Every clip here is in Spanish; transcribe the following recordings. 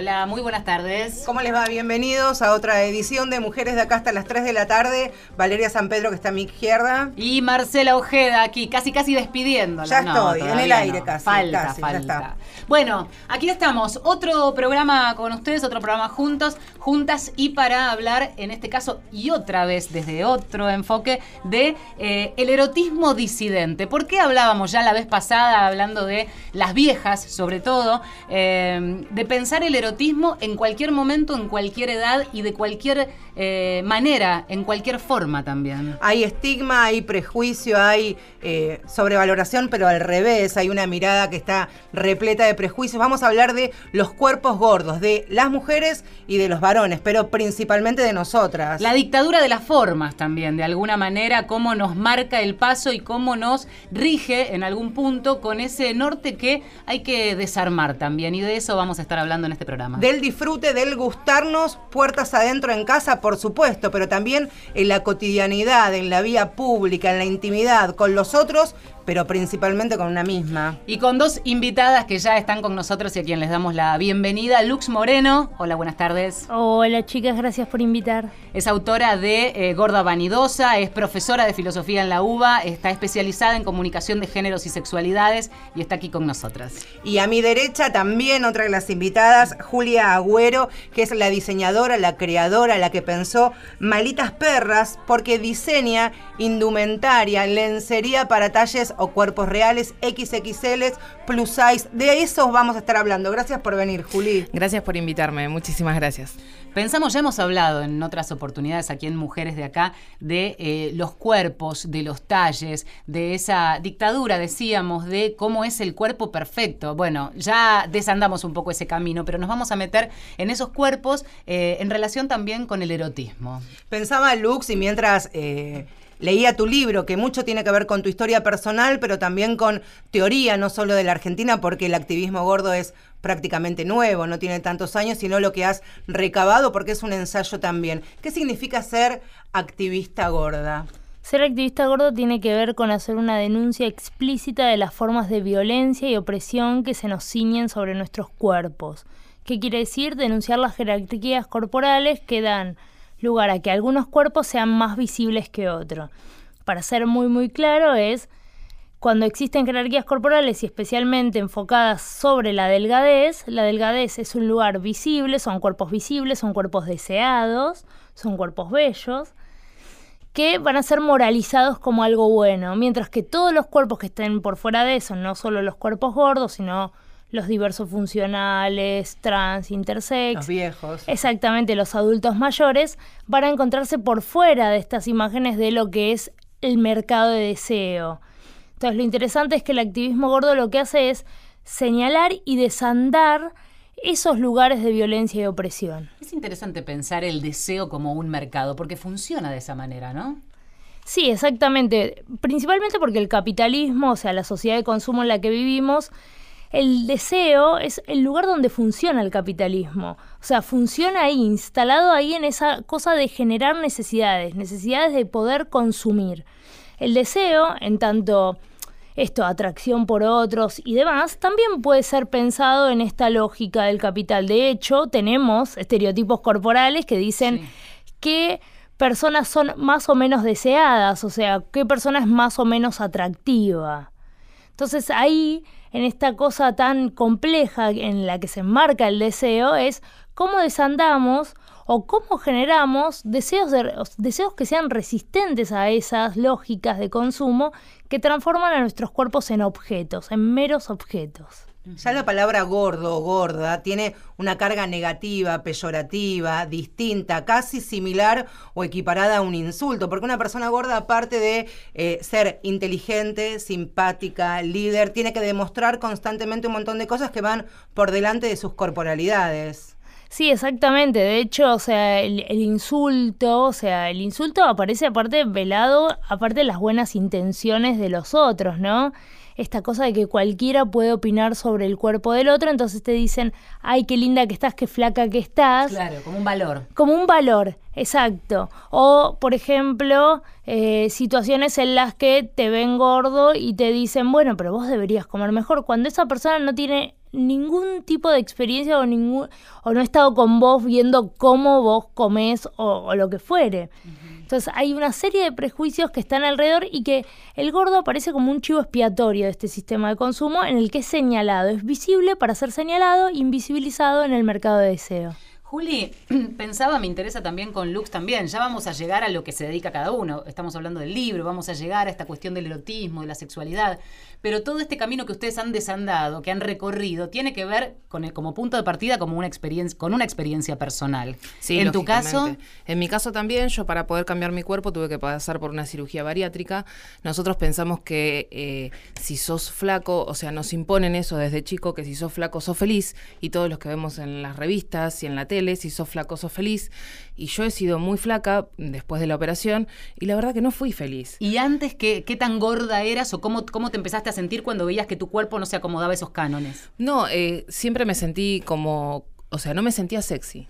Hola, muy buenas tardes. ¿Cómo les va? Bienvenidos a otra edición de Mujeres de acá hasta las 3 de la tarde. Valeria San Pedro, que está a mi izquierda. Y Marcela Ojeda aquí, casi casi despidiéndola. Ya estoy, en el aire casi. Falta, casi, falta. Ya está. Bueno, aquí estamos, otro programa con ustedes, otro programa juntos, juntas y para hablar, en este caso y otra vez desde otro enfoque, de eh, el erotismo disidente. ¿Por qué hablábamos ya la vez pasada, hablando de las viejas, sobre todo, eh, de pensar el erotismo en cualquier momento, en cualquier edad y de cualquier eh, manera, en cualquier forma también? Hay estigma, hay prejuicio, hay eh, sobrevaloración, pero al revés, hay una mirada que está repleta de prejuicios. Vamos a hablar de los cuerpos gordos, de las mujeres y de los varones, pero principalmente de nosotras. La dictadura de las formas también, de alguna manera, cómo nos marca el paso y cómo nos rige en algún punto con ese norte que hay que desarmar también. Y de eso vamos a estar hablando en este programa. Del disfrute, del gustarnos, puertas adentro en casa, por supuesto, pero también en la cotidianidad, en la vía pública, en la intimidad, con los otros, pero principalmente con una misma. Y con dos invitadas que ya están con nosotros y a quien les damos la bienvenida. Lux Moreno, hola, buenas tardes. Hola chicas, gracias por invitar. Es autora de eh, Gorda Vanidosa, es profesora de filosofía en la UBA, está especializada en comunicación de géneros y sexualidades y está aquí con nosotras. Y a mi derecha también otra de las invitadas, Julia Agüero, que es la diseñadora, la creadora, la que pensó Malitas Perras, porque diseña indumentaria, lencería para talles o cuerpos reales, XXL, plus size. De eso vamos a estar hablando. Gracias por venir, Juli. Gracias por invitarme, muchísimas gracias. Pensamos, ya hemos hablado en otras oportunidades aquí en Mujeres de acá, de eh, los cuerpos, de los talles, de esa dictadura, decíamos, de cómo es el cuerpo perfecto. Bueno, ya desandamos un poco ese camino, pero nos vamos a meter en esos cuerpos eh, en relación también con el erotismo. Pensaba Lux y mientras... Eh, leía tu libro, que mucho tiene que ver con tu historia personal, pero también con teoría, no solo de la Argentina, porque el activismo gordo es prácticamente nuevo, no tiene tantos años, sino lo que has recabado, porque es un ensayo también. ¿Qué significa ser activista gorda? Ser activista gordo tiene que ver con hacer una denuncia explícita de las formas de violencia y opresión que se nos ciñen sobre nuestros cuerpos. ¿Qué quiere decir? Denunciar las jerarquías corporales que dan lugar a que algunos cuerpos sean más visibles que otros. Para ser muy muy claro es cuando existen jerarquías corporales y especialmente enfocadas sobre la delgadez, la delgadez es un lugar visible, son cuerpos visibles, son cuerpos deseados, son cuerpos bellos, que van a ser moralizados como algo bueno, mientras que todos los cuerpos que estén por fuera de eso, no solo los cuerpos gordos, sino los diversos funcionales, trans, intersex. Los viejos. Exactamente, los adultos mayores van a encontrarse por fuera de estas imágenes de lo que es el mercado de deseo. Entonces lo interesante es que el activismo gordo lo que hace es señalar y desandar esos lugares de violencia y opresión. Es interesante pensar el deseo como un mercado, porque funciona de esa manera, ¿no? Sí, exactamente. Principalmente porque el capitalismo, o sea, la sociedad de consumo en la que vivimos, el deseo es el lugar donde funciona el capitalismo. O sea, funciona ahí, instalado ahí en esa cosa de generar necesidades, necesidades de poder consumir. El deseo, en tanto esto, atracción por otros y demás, también puede ser pensado en esta lógica del capital. De hecho, tenemos estereotipos corporales que dicen Sí. qué personas son más o menos deseadas, o sea, qué persona es más o menos atractiva. Entonces ahí, en esta cosa tan compleja en la que se enmarca el deseo, es cómo desandamos o cómo generamos deseos, de- deseos que sean resistentes a esas lógicas de consumo que transforman a nuestros cuerpos en objetos, en meros objetos. Ya la palabra gordo o gorda tiene una carga negativa, peyorativa, distinta, casi similar o equiparada a un insulto, porque una persona gorda, aparte de eh, ser inteligente, simpática, líder, tiene que demostrar constantemente un montón de cosas que van por delante de sus corporalidades. Sí, exactamente. De hecho, o sea, el, el insulto, o sea, el insulto aparece aparte velado, aparte de las buenas intenciones de los otros, ¿no? Esta cosa de que cualquiera puede opinar sobre el cuerpo del otro, entonces te dicen, ay, qué linda que estás, qué flaca que estás. Claro, como un valor. Como un valor, exacto. O, por ejemplo, eh, situaciones en las que te ven gordo y te dicen, bueno, pero vos deberías comer mejor, cuando esa persona no tiene ningún tipo de experiencia o, ningún, o no ha estado con vos viendo cómo vos comés o, lo que fuere. Entonces hay una serie de prejuicios que están alrededor y que el gordo aparece como un chivo expiatorio de este sistema de consumo en el que es señalado, es visible para ser señalado, invisibilizado en el mercado de deseo. Juli, pensaba, me interesa también con Lux también, ya vamos a llegar a lo que se dedica cada uno, estamos hablando del libro, vamos a llegar a esta cuestión del erotismo, de la sexualidad, pero todo este camino que ustedes han desandado, que han recorrido, tiene que ver con el, como punto de partida como una experiencia, con una experiencia personal. Sí, en tu caso, en mi caso también, yo para poder cambiar mi cuerpo tuve que pasar por una cirugía bariátrica. Nosotros pensamos que eh, si sos flaco, o sea, nos imponen eso desde chico que si sos flaco sos feliz. Y todos los que vemos en las revistas y en la tele, si sos flaco sos feliz. Y yo he sido muy flaca después de la operación y la verdad que no fui feliz. ¿Y antes qué, qué tan gorda eras o cómo, cómo te empezaste a sentir cuando veías que tu cuerpo no se acomodaba a esos cánones? No, eh, siempre me sentí como, o sea, no me sentía sexy.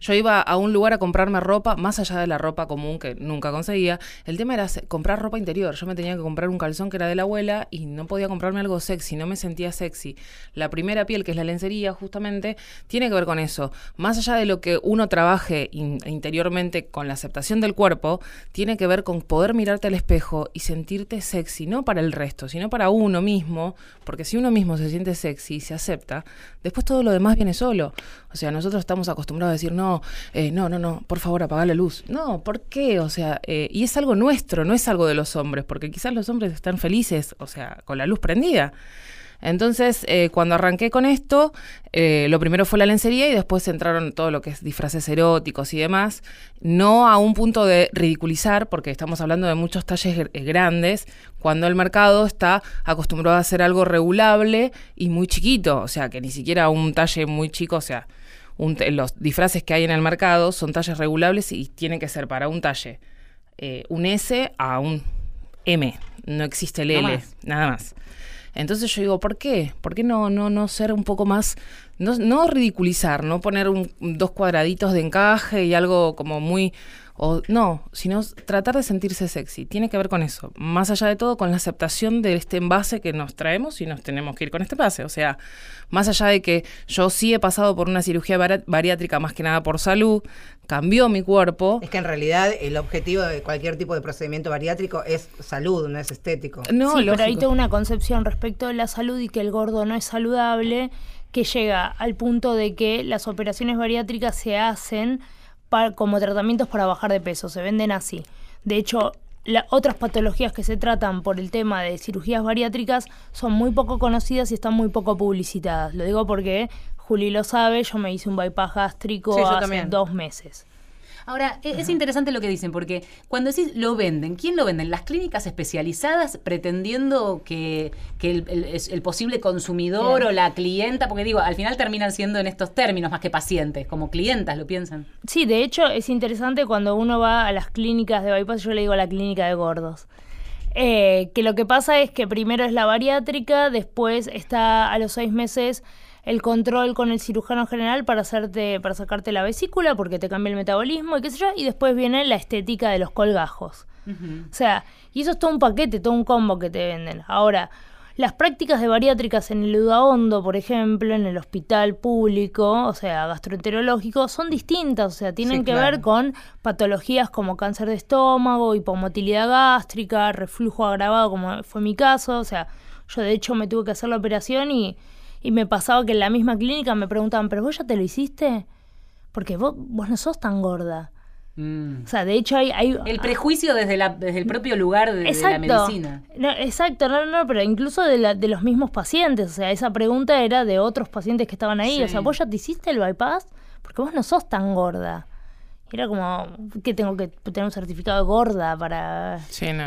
Yo iba a un lugar a comprarme ropa, más allá de la ropa común que nunca conseguía. El tema era comprar ropa interior. Yo me tenía que comprar un calzón que era de la abuela y no podía comprarme algo sexy, no me sentía sexy. La primera piel, que es la lencería, justamente, tiene que ver con eso. Más allá de lo que uno trabaje interiormente con la aceptación del cuerpo, tiene que ver con poder mirarte al espejo y sentirte sexy, no para el resto, sino para uno mismo, porque si uno mismo se siente sexy y se acepta, después todo lo demás viene solo. O sea, nosotros estamos acostumbrados a decir, no, eh, no, no, no, por favor apaga la luz. No, ¿por qué? O sea, eh, y es algo nuestro, no es algo de los hombres, porque quizás los hombres están felices, o sea, con la luz prendida. Entonces, eh, cuando arranqué con esto, lo primero fue la lencería y después entraron todo lo que es disfraces eróticos y demás, no a un punto de ridiculizar, porque estamos hablando de muchos talles grandes, cuando el mercado está acostumbrado a hacer algo regulable y muy chiquito, o sea, que ni siquiera un talle muy chico, o sea, los disfraces que hay en el mercado son talles regulables y tienen que ser para un talle eh, un S a un M. No existe el L, nada más. Entonces yo digo, ¿por qué? ¿Por qué no, no, no ser un poco más, no, no ridiculizar, no poner dos cuadraditos de encaje y algo como muy o no, sino tratar de sentirse sexy. Tiene que ver con eso. Más allá de todo, con la aceptación de este envase que nos traemos y nos tenemos que ir con este envase. O sea, más allá de que yo sí he pasado por una cirugía bariátrica más que nada por salud, cambió mi cuerpo. Es que en realidad el objetivo de cualquier tipo de procedimiento bariátrico es salud, no es estético. No, sí, pero hay toda una concepción respecto de la salud y que el gordo no es saludable que llega al punto de que las operaciones bariátricas se hacen como tratamientos para bajar de peso, se venden así. De hecho, las otras patologías que se tratan por el tema de cirugías bariátricas son muy poco conocidas y están muy poco publicitadas. Lo digo porque Juli lo sabe, yo me hice un bypass gástrico hace dos meses. Ahora, e-, es interesante lo que dicen, porque cuando decís lo venden, ¿quién lo venden? ¿Las clínicas especializadas pretendiendo que, el, posible consumidor o la clienta, porque digo, al final terminan siendo en estos términos más que pacientes, como clientas, ¿lo piensan? Sí, de hecho es interesante cuando uno va a las clínicas de bypass, yo le digo a la clínica de gordos. Eh, que lo que pasa es que primero es la bariátrica, después está a los seis meses el control con el cirujano general para hacerte, para sacarte la vesícula, porque te cambia el metabolismo y qué sé yo, y después viene la estética de los colgajos. O sea, y eso es todo un paquete, todo un combo que te venden. Ahora, las prácticas de bariátricas en el Udaondo, por ejemplo, en el hospital público, o sea, gastroenterológico, son distintas, o sea, tienen que ver con patologías como cáncer de estómago, hipomotilidad gástrica, reflujo agravado, como fue mi caso, o sea, yo de hecho me tuve que hacer la operación y y me pasaba que en la misma clínica me preguntaban, ¿pero vos ya te lo hiciste? Porque vos, vos no sos tan gorda. Mm. O sea, de hecho hay... hay el prejuicio desde, la, desde el propio lugar de, la medicina. No, exacto, no, no, pero incluso de, la, de los mismos pacientes. O sea, esa pregunta era de otros pacientes que estaban ahí. O sea, ¿vos ya te hiciste el bypass? Porque vos no sos tan gorda. Era como que tengo que tener un certificado de gorda para,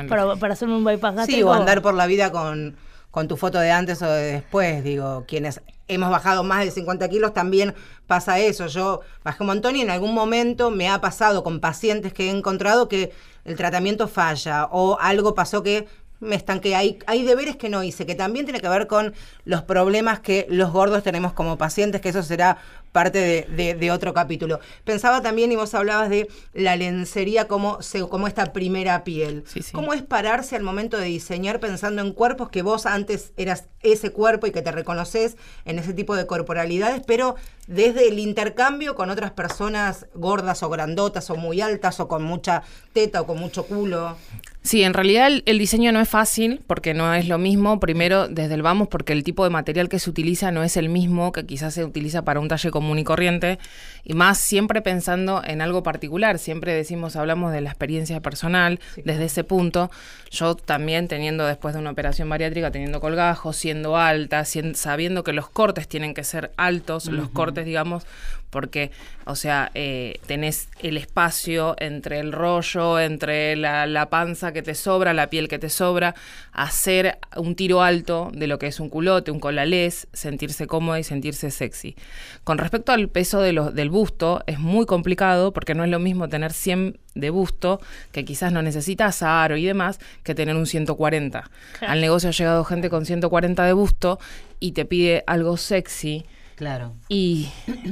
para, para hacerme un bypass gástrico. Sí, o andar por la vida con con tu foto de antes o de después. Digo, quienes hemos bajado más de 50 kilos también pasa eso. Yo bajé un montón y en algún momento me ha pasado con pacientes que he encontrado que el tratamiento falla o algo pasó que me estanqué, hay, hay deberes que no hice, que también tiene que ver con los problemas que los gordos tenemos como pacientes, que eso será parte de, otro capítulo. Pensaba también, y vos hablabas de la lencería como, como esta primera piel. ¿Cómo es pararse al momento de diseñar pensando en cuerpos que vos antes eras ese cuerpo y que te reconoces en ese tipo de corporalidades, pero desde el intercambio con otras personas gordas o grandotas o muy altas o con mucha teta o con mucho culo? Sí, en realidad el, diseño no es fácil porque no es lo mismo, primero desde el vamos, porque el tipo de material que se utiliza no es el mismo que quizás se utiliza para un talle común y corriente, y más siempre pensando en algo particular, siempre decimos, hablamos de la experiencia personal desde ese punto, yo también teniendo después de una operación bariátrica, teniendo colgajos, siendo alta, sabiendo que los cortes tienen que ser altos, los cortes, digamos, porque, o sea, eh, tenés el espacio entre el rollo, entre la, la, panza que te sobra, la piel que te sobra, hacer un tiro alto de lo que es un culote, un colalés, sentirse cómoda y sentirse sexy. Con respecto al peso de del busto, es muy complicado porque no es lo mismo tener 100 de busto, que quizás no necesitas aro y demás, que tener un 140. Al negocio ha llegado gente con 140 de busto y te pide algo sexy Claro. Y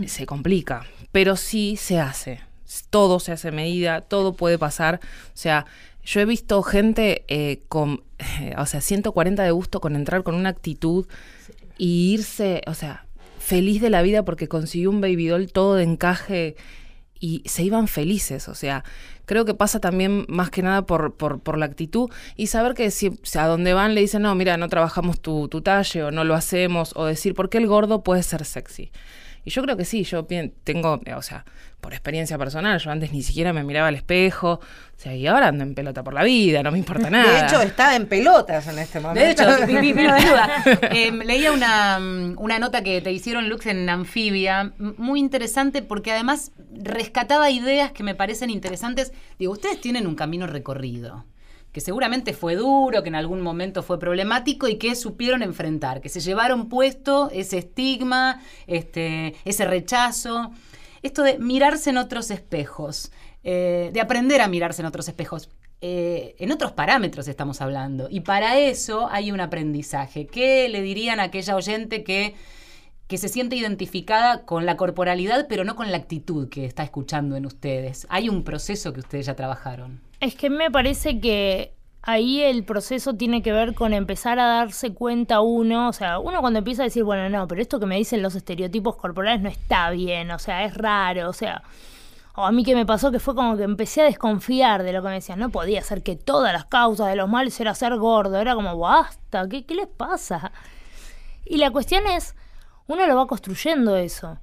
se complica, pero sí se hace. Todo se hace medida, todo puede pasar. O sea, yo he visto gente eh, con, o sea, 140 de gusto con entrar con una actitud y irse, o sea, feliz de la vida porque consiguió un baby doll todo de encaje y se iban felices. O sea, creo que pasa también más que nada por, por, por la actitud y saber que si a donde van le dicen, no, mira, no trabajamos tu, tu talle o no lo hacemos, o decir, ¿por qué el gordo puede ser sexy? Y yo creo que sí, yo tengo, o sea, por experiencia personal, yo antes ni siquiera me miraba al espejo, o sea, y ahora ando en pelota por la vida, no me importa nada. De hecho, está en pelotas en este momento. De hecho, mi, duda. Eh, leía una, una, nota que te hicieron, Lux, en Anfibia, muy interesante porque además rescataba ideas que me parecen interesantes. Digo, ustedes tienen un camino recorrido que seguramente fue duro, que en algún momento fue problemático y que supieron enfrentar, que se llevaron puesto ese estigma, este, ese rechazo, esto de mirarse en otros espejos, eh, de aprender a mirarse en otros espejos. Eh, en otros parámetros estamos hablando. Y para eso hay un aprendizaje. ¿Qué le dirían a aquella oyente que, que se siente identificada con la corporalidad, pero no con la actitud que está escuchando en ustedes? Hay un proceso que ustedes ya trabajaron. Es que me parece que ahí el proceso tiene que ver con empezar a darse cuenta uno, o sea, uno cuando empieza a decir, bueno, no, pero esto que me dicen los estereotipos corporales no está bien, o sea, es raro, o sea, o a mí que me pasó que fue como que empecé a desconfiar de lo que me decían, no podía ser que todas las causas de los males era ser gordo, era como, basta, ¿qué, qué les pasa? Y la cuestión es, uno lo va construyendo eso.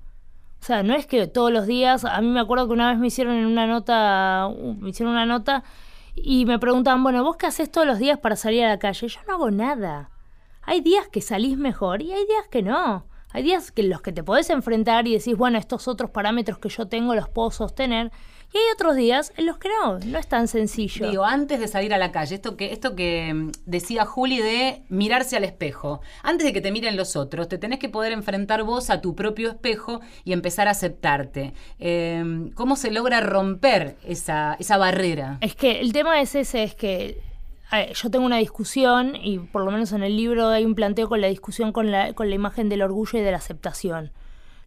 O sea, no es que todos los días, a mí me acuerdo que una vez me hicieron en una nota, me hicieron una nota y me preguntaban, bueno, ¿vos qué haces todos los días para salir a la calle? Yo no hago nada. Hay días que salís mejor y hay días que no. Hay días que los que te podés enfrentar y decís, bueno, estos otros parámetros que yo tengo los puedo sostener. Y hay otros días en los que no, no es tan sencillo. Digo, antes de salir a la calle, esto que, esto que mm, decía Juli de mirarse al espejo, antes de que te miren los otros, te tenés que poder enfrentar vos a tu propio espejo y empezar a aceptarte. Em, ¿Cómo se logra romper esa, esa barrera? Es que el tema es ese, es que yo tengo una discusión, y por lo menos en el libro hay un planteo con la discusión con la, con la imagen del orgullo y de la aceptación.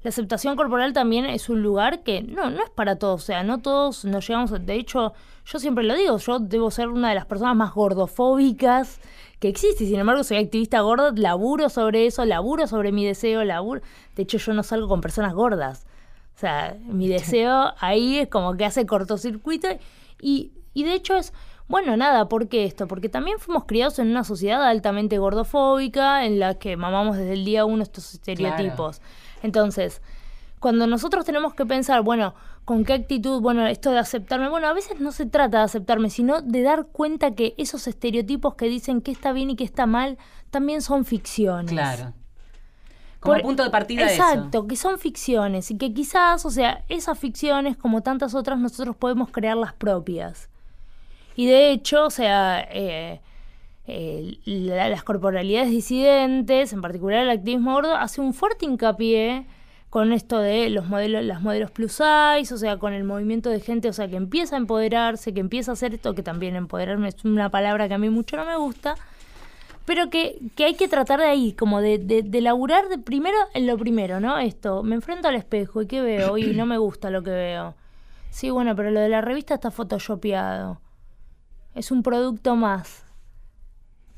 La aceptación corporal también es un lugar que no, no es para todos, o sea, no todos nos llegamos, de hecho, yo siempre lo digo, yo debo ser una de las personas más gordofóbicas que existe, sin embargo soy activista gorda, laburo sobre eso, laburo sobre mi deseo, laburo, de hecho yo no salgo con personas gordas, o sea, mi deseo ahí es como que hace cortocircuito y, y de hecho es bueno, nada, ¿por qué esto? Porque también fuimos criados en una sociedad altamente gordofóbica en la que mamamos desde el día uno estos estereotipos. Entonces, cuando nosotros tenemos que pensar, bueno, ¿con qué actitud? Bueno, esto de aceptarme, bueno, a veces no se trata de aceptarme, sino de dar cuenta que esos estereotipos que dicen que está bien y que está mal, también son ficciones. Claro. Como punto de partida Exacto, que son ficciones y que quizás, o sea, esas ficciones, como tantas otras, nosotros podemos crear las propias. Y de hecho, o sea, eh, las corporalidades disidentes, en particular el activismo gordo, hace un fuerte hincapié con esto de los modelos, las modelos plus size, o sea, con el movimiento de gente, o sea, que empieza a empoderarse, que empieza a hacer esto, que también empoderarme es una palabra que a mí mucho no me gusta, pero que, que hay que tratar de ahí, como de, de, de laburar de primero en lo primero, ¿no? Esto, me enfrento al espejo y ¿qué veo? Y no me gusta lo que veo. Sí, bueno, pero lo de la revista está photoshopeado. Es un producto más.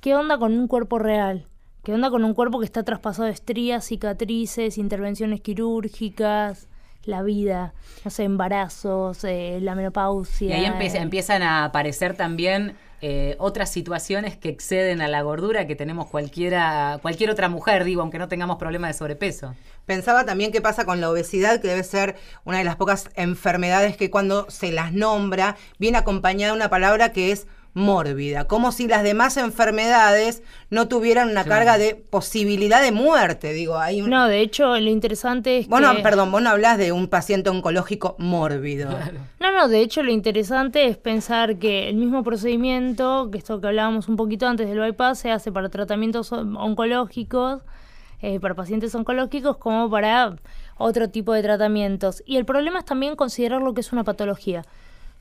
¿Qué onda con un cuerpo real? ¿Qué onda con un cuerpo que está traspasado de estrías, cicatrices, intervenciones quirúrgicas? la vida, no sé, embarazos, eh, la menopausia. Y ahí empieza- empiezan a aparecer también eh, otras situaciones que exceden a la gordura que tenemos cualquiera, cualquier otra mujer, digo, aunque no tengamos problema de sobrepeso. Pensaba también qué pasa con la obesidad, que debe ser una de las pocas enfermedades que cuando se las nombra viene acompañada de una palabra que es mórbida, como si las demás enfermedades no tuvieran una Claro. carga de posibilidad de muerte, digo, hay un... No, de hecho, lo interesante es Vos no, que... perdón, vos no hablas de un paciente oncológico mórbido. No, no, de hecho lo interesante es pensar que el mismo procedimiento, que esto que hablábamos un poquito antes del bypass, se hace para tratamientos on- oncológicos, eh, para pacientes oncológicos, como para otro tipo de tratamientos. Y el problema es también considerar lo que es una patología.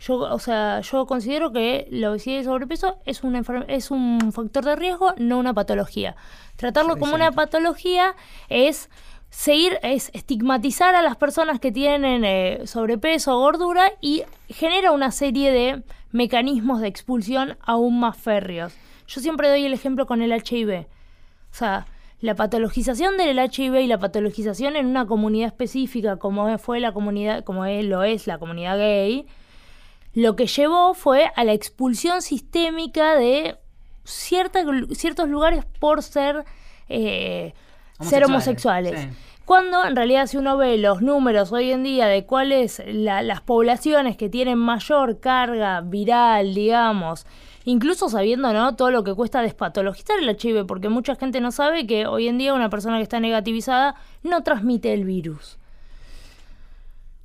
Yo, o sea, yo considero que la obesidad y el sobrepeso es, una es un factor de riesgo, no una patología. Tratarlo como una patología es seguir, es estigmatizar a las personas que tienen eh, sobrepeso o gordura y genera una serie de mecanismos de expulsión aún más férreos. Yo siempre doy el ejemplo con el HIV. O sea, la patologización del HIV y la patologización en una comunidad específica como fue la comunidad, como es- lo es la comunidad gay, lo que llevó fue a la expulsión sistémica de cierta- ciertos lugares por ser, eh, ser Homosexuales, homosexuales. sí. Cuando en realidad si uno ve los números hoy en día de cuáles la- las poblaciones que tienen mayor carga viral, digamos, incluso sabiendo ¿no? todo lo que cuesta despatologizar el HIV, porque mucha gente no sabe que hoy en día una persona que está negativizada no transmite el virus.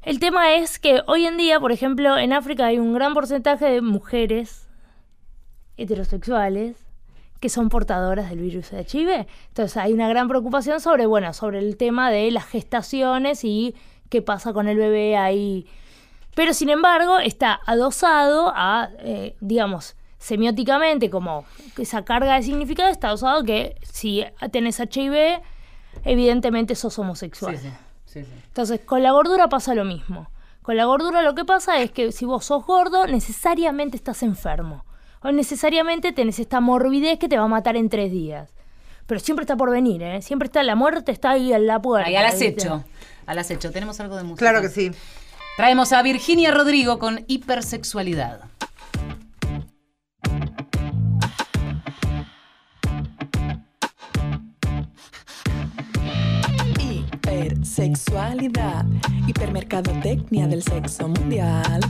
El tema es que hoy en día, por ejemplo, en África hay un gran porcentaje de mujeres heterosexuales que son portadoras del virus de HIV. Entonces hay una gran preocupación sobre, bueno, sobre el tema de las gestaciones y qué pasa con el bebé ahí. Pero sin embargo, está adosado a, eh, digamos, semióticamente, como esa carga de significado, está adosado que si tenés HIV, evidentemente sos homosexual. Sí, sí, sí, sí. Entonces, con la gordura pasa lo mismo. Con la gordura lo que pasa es que si vos sos gordo, necesariamente estás enfermo. O necesariamente tenés esta morbidez que te va a matar en tres días. Pero siempre está por venir, ¿eh? Siempre está, la muerte está ahí en la puerta. Ahí al acecho. Al acecho. ¿Tenemos algo de música? Claro que sí. Traemos a Virginia Rodrigo con hipersexualidad. Hipersexualidad, hipermercadotecnia del sexo mundial.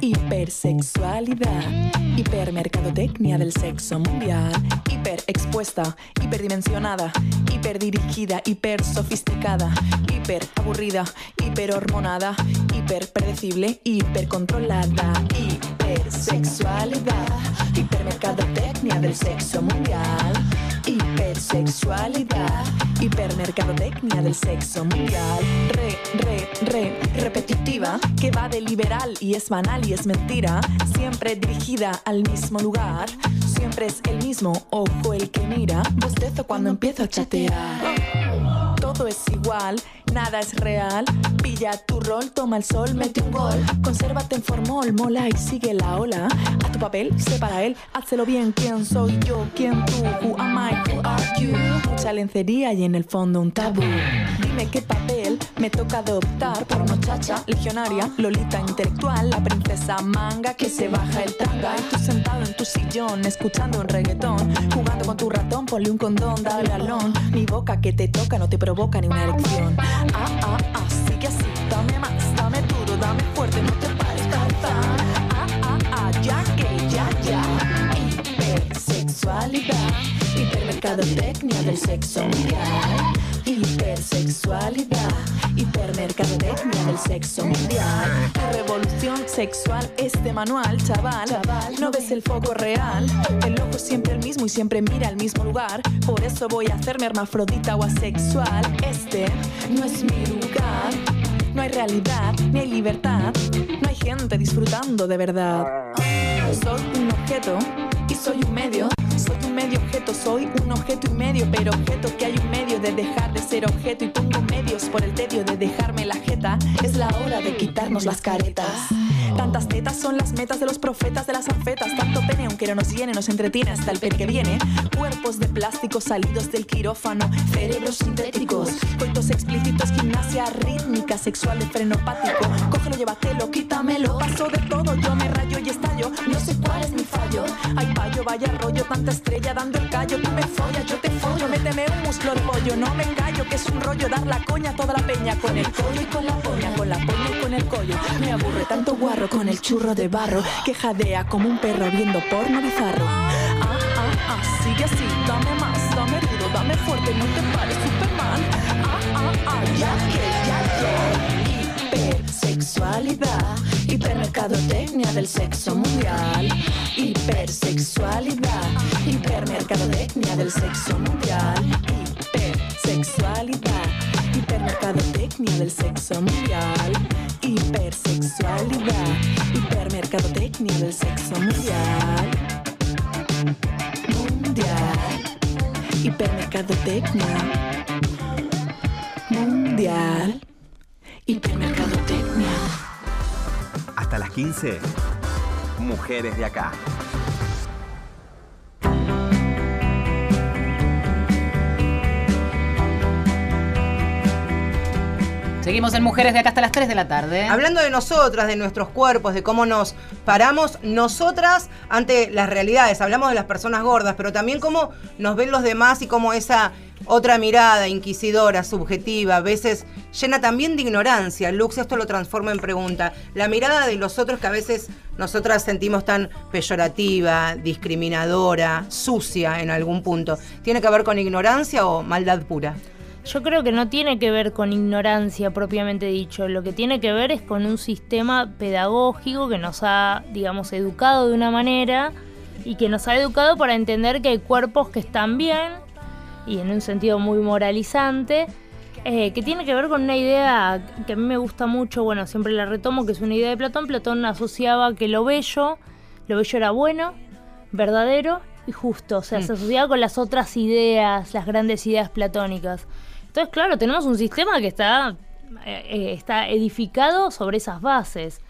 Hipersexualidad, hipermercadotecnia del sexo mundial. Hiperexpuesta, hiperdimensionada, hiperdirigida, hipersofisticada, hiperaburrida, hiperhormonada, hiperpredecible, hipercontrolada. Hipersexualidad, hipermercadotecnia del sexo mundial. Hipersexualidad, hipermercadotecnia del sexo mundial. Re, re, re, repetitiva, que va de liberal y es banal y es mentira. Siempre dirigida al mismo lugar. Siempre es el mismo ojo el que mira. Bostezo cuando empiezo a chatear. Todo es igual, nada es real. Pilla tu rol, toma el sol, mete un gol. Consérvate en formol, mola y sigue la ola. A tu papel, sé para él, hazlo bien. ¿Quién soy yo? ¿Quién tú? Who am I? Who are you? Mucha lencería y en el fondo un tabú. Dime qué papel me toca adoptar por muchacha, legionaria, lolita intelectual, la princesa manga que se baja el tanga. Y sentado en tu sillón, escuchando un reggaetón, jugando con tu ratón, ponle un condón, dale alón. Mi boca que te toca no te provoca ni una erección. Ah, ah, ah, sigue así, dame más, dame duro, dame fuerte, no te pares, ta, ta. Ah, ah, ah, ya que, ya, ya. Hipersexualidad, hipermercadotecnia del sexo mundial. Hipersexualidad, hipermercadotecnia del sexo mundial. Tu revolución sexual es de manual, chaval. No ves el foco real. El ojo siempre el mismo y siempre mira al mismo lugar. Por eso voy a hacerme hermafrodita o asexual. Este no es mi lugar. No hay realidad, ni hay libertad. No hay gente disfrutando de verdad. Soy un objeto y soy un medio. Medio objeto, soy un objeto y medio, pero objeto que hay un medio de dejar de ser objeto y pongo medios por el tedio de dejarme la jeta. Es la hora de quitarnos las caretas. Tantas tetas son las metas de los profetas de las anfetas. Tanto pene, aunque no nos llene, nos entretiene hasta el per que viene. Cuerpos de plástico salidos del quirófano, cerebros sintéticos, coitos explícitos, gimnasia rítmica, sexual de frenopático. Cógelo, llévatelo, quítamelo. Paso de todo, yo me rayo y estallo. No sé cuál es mi fallo. Ay, payo, vaya rollo, tanta estrella dando el callo. Tú me follas, yo te follo, méteme un muslo de pollo. No me engaño, que es un rollo dar la coña a toda la peña. Con el collo y con la polla, con la polla y con el collo. Me aburre tanto con el churro de barro que jadea como un perro viendo porno bizarro. Ah, ah, ah, sigue así, dame más, dame duro, dame fuerte, no te pares, Superman. Ah, ah, ah, ya que, ya que. Hipersexualidad, hipermercadotecnia del sexo mundial. Hipersexualidad, hipermercadotecnia del sexo mundial. Hipersexualidad, hipermercadotecnia del sexo mundial. Hipersexualidad, hipermercadotecnia del sexo mundial. Mundial. Hipermercadotecnia. Mundial. Hipermercadotecnia. Hasta las 15. Mujeres de acá. Seguimos en Mujeres de acá hasta las 3 de la tarde. Hablando de nosotras, de nuestros cuerpos, de cómo nos paramos nosotras ante las realidades. Hablamos de las personas gordas, pero también cómo nos ven los demás y cómo esa otra mirada inquisidora, subjetiva, a veces llena también de ignorancia. Lux, esto lo transforma en pregunta. La mirada de los otros que a veces nosotras sentimos tan peyorativa, discriminadora, sucia en algún punto, ¿tiene que ver con ignorancia o maldad pura? Yo creo que no tiene que ver con ignorancia propiamente dicho, lo que tiene que ver es con un sistema pedagógico que nos ha, digamos, educado de una manera y que nos ha educado para entender que hay cuerpos que están bien y en un sentido muy moralizante, eh, que tiene que ver con una idea que a mí me gusta mucho, bueno, siempre la retomo, que es una idea de Platón. Platón asociaba que lo bello, lo bello era bueno, verdadero y justo, o sea, se asociaba con las otras ideas, las grandes ideas platónicas. Entonces, claro, tenemos un sistema que está, eh, eh, está edificado sobre esas bases.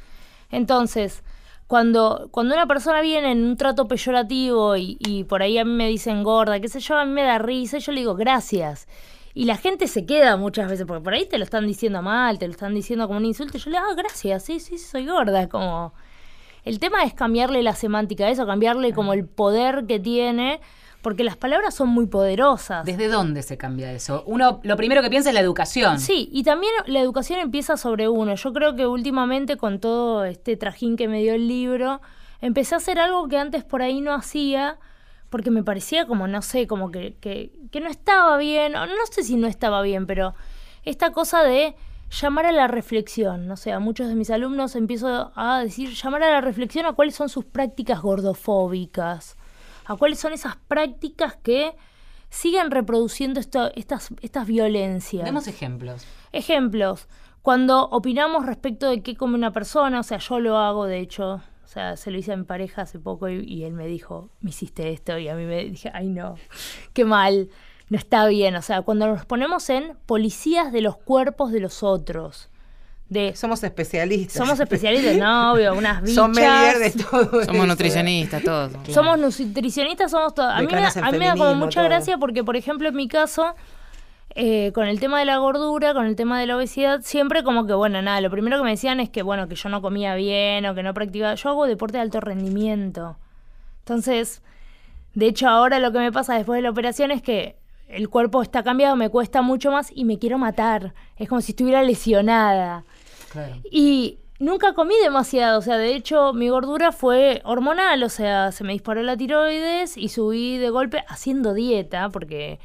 Entonces, cuando, cuando una persona viene en un trato peyorativo y, por ahí a mí me dicen gorda, qué sé yo, a mí me da risa, yo le digo gracias. Y la gente se queda muchas veces, porque por ahí te lo están diciendo mal, te lo están diciendo como un insulto, yo le digo, ah, gracias, sí, sí, soy gorda, como... El tema es cambiarle la semántica a eso, cambiarle como el poder que tiene porque las palabras son muy poderosas. ¿Desde dónde se cambia eso? Uno, lo primero que piensa es la educación. Sí, y también la educación empieza sobre uno. Yo creo que últimamente con todo este trajín que me dio el libro, empecé a hacer algo que antes por ahí no hacía, porque me parecía como, no sé, como que, que, que no estaba bien, o no sé si no estaba bien, pero esta cosa de llamar a la reflexión. No sé, a muchos de mis alumnos empiezo a decir, llamar a la reflexión a cuáles son sus prácticas gordofóbicas a cuáles son esas prácticas que siguen reproduciendo esto, estas, estas violencias. Demos ejemplos. Ejemplos. Cuando opinamos respecto de qué come una persona, o sea, yo lo hago, de hecho, o sea, se lo hice a mi pareja hace poco y, y él me dijo, me hiciste esto, y a mí me dije, ay no, qué mal, no está bien. O sea, cuando nos ponemos en policías de los cuerpos de los otros. De, Somos especialistas. somos especialistas, no, obvio, unas bichas. Son medier de todo. Somos eso. nutricionistas todos. Somos nutricionistas, somos todos. A mí, me, a mí me da como mucha todo. gracia porque, por ejemplo, en mi caso, eh, con el tema de la gordura, con el tema de la obesidad, siempre como que, bueno, nada, lo primero que me decían es que, bueno, que yo no comía bien o que no practicaba. Yo hago deporte de alto rendimiento. Entonces, de hecho, ahora lo que me pasa después de la operación es que el cuerpo está cambiado, me cuesta mucho más y me quiero matar. Es como si estuviera lesionada. Claro. Y nunca comí demasiado, o sea, de hecho mi gordura fue hormonal, o sea, se me disparó la tiroides y subí de golpe haciendo dieta, porque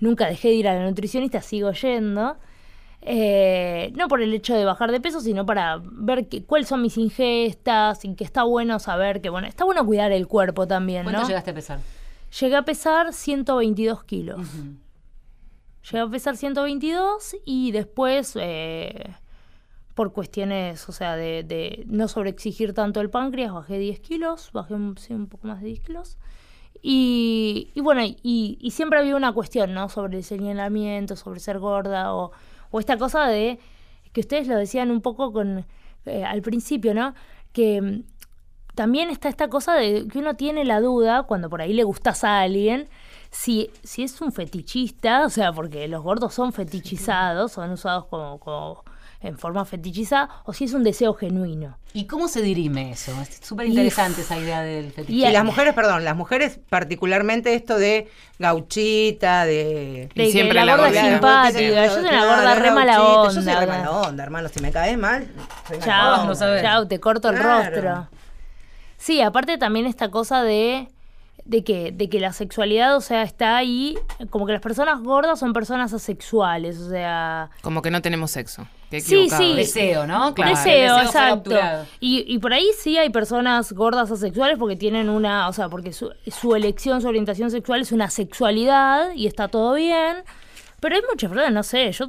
nunca dejé de ir a la nutricionista, sigo yendo. Eh, no por el hecho de bajar de peso, sino para ver que, cuáles son mis ingestas y que está bueno saber que, bueno, está bueno cuidar el cuerpo también, ¿Cuánto ¿no? llegaste a pesar? Llegué a pesar 122 kilos. Llegué a pesar 122 y después, eh, por cuestiones, o sea, de, no sobreexigir tanto el páncreas, bajé 10 kilos, bajé un, un poco más de 10 kilos. Y, bueno, y, siempre había una cuestión, ¿no? Sobre el señalamiento, sobre ser gorda o, o esta cosa de que ustedes lo decían un poco con eh, al principio, ¿no? Que mm, también está esta cosa de que uno tiene la duda cuando por ahí le gustas a alguien si, si es un fetichista, o sea, porque los gordos son fetichizados, son usados como, como en forma fetichizada, o si es un deseo genuino. ¿Y cómo se dirime eso? Es súper interesante esa idea del Y fetichismo. las mujeres, perdón, las mujeres particularmente esto de gauchita, de... De siempre la la gorda es gorda. simpática, yo soy una gorda re mala onda. Yo soy re mala onda, hermano. Si me caes mal, soy Chao, sabes. chao, te corto el Claro. rostro. Sí, aparte también esta cosa de, de, que, de que la sexualidad, o sea, está ahí, como que las personas gordas son personas asexuales, o sea... Como que no tenemos sexo. Qué Sí, sí. Deseo, ¿no? Claro. Deseo, exacto. Y, y por ahí sí hay personas gordas asexuales porque tienen una, o sea, porque su, su elección, su orientación sexual es una sexualidad y está todo bien. Pero hay muchas personas, no sé, yo,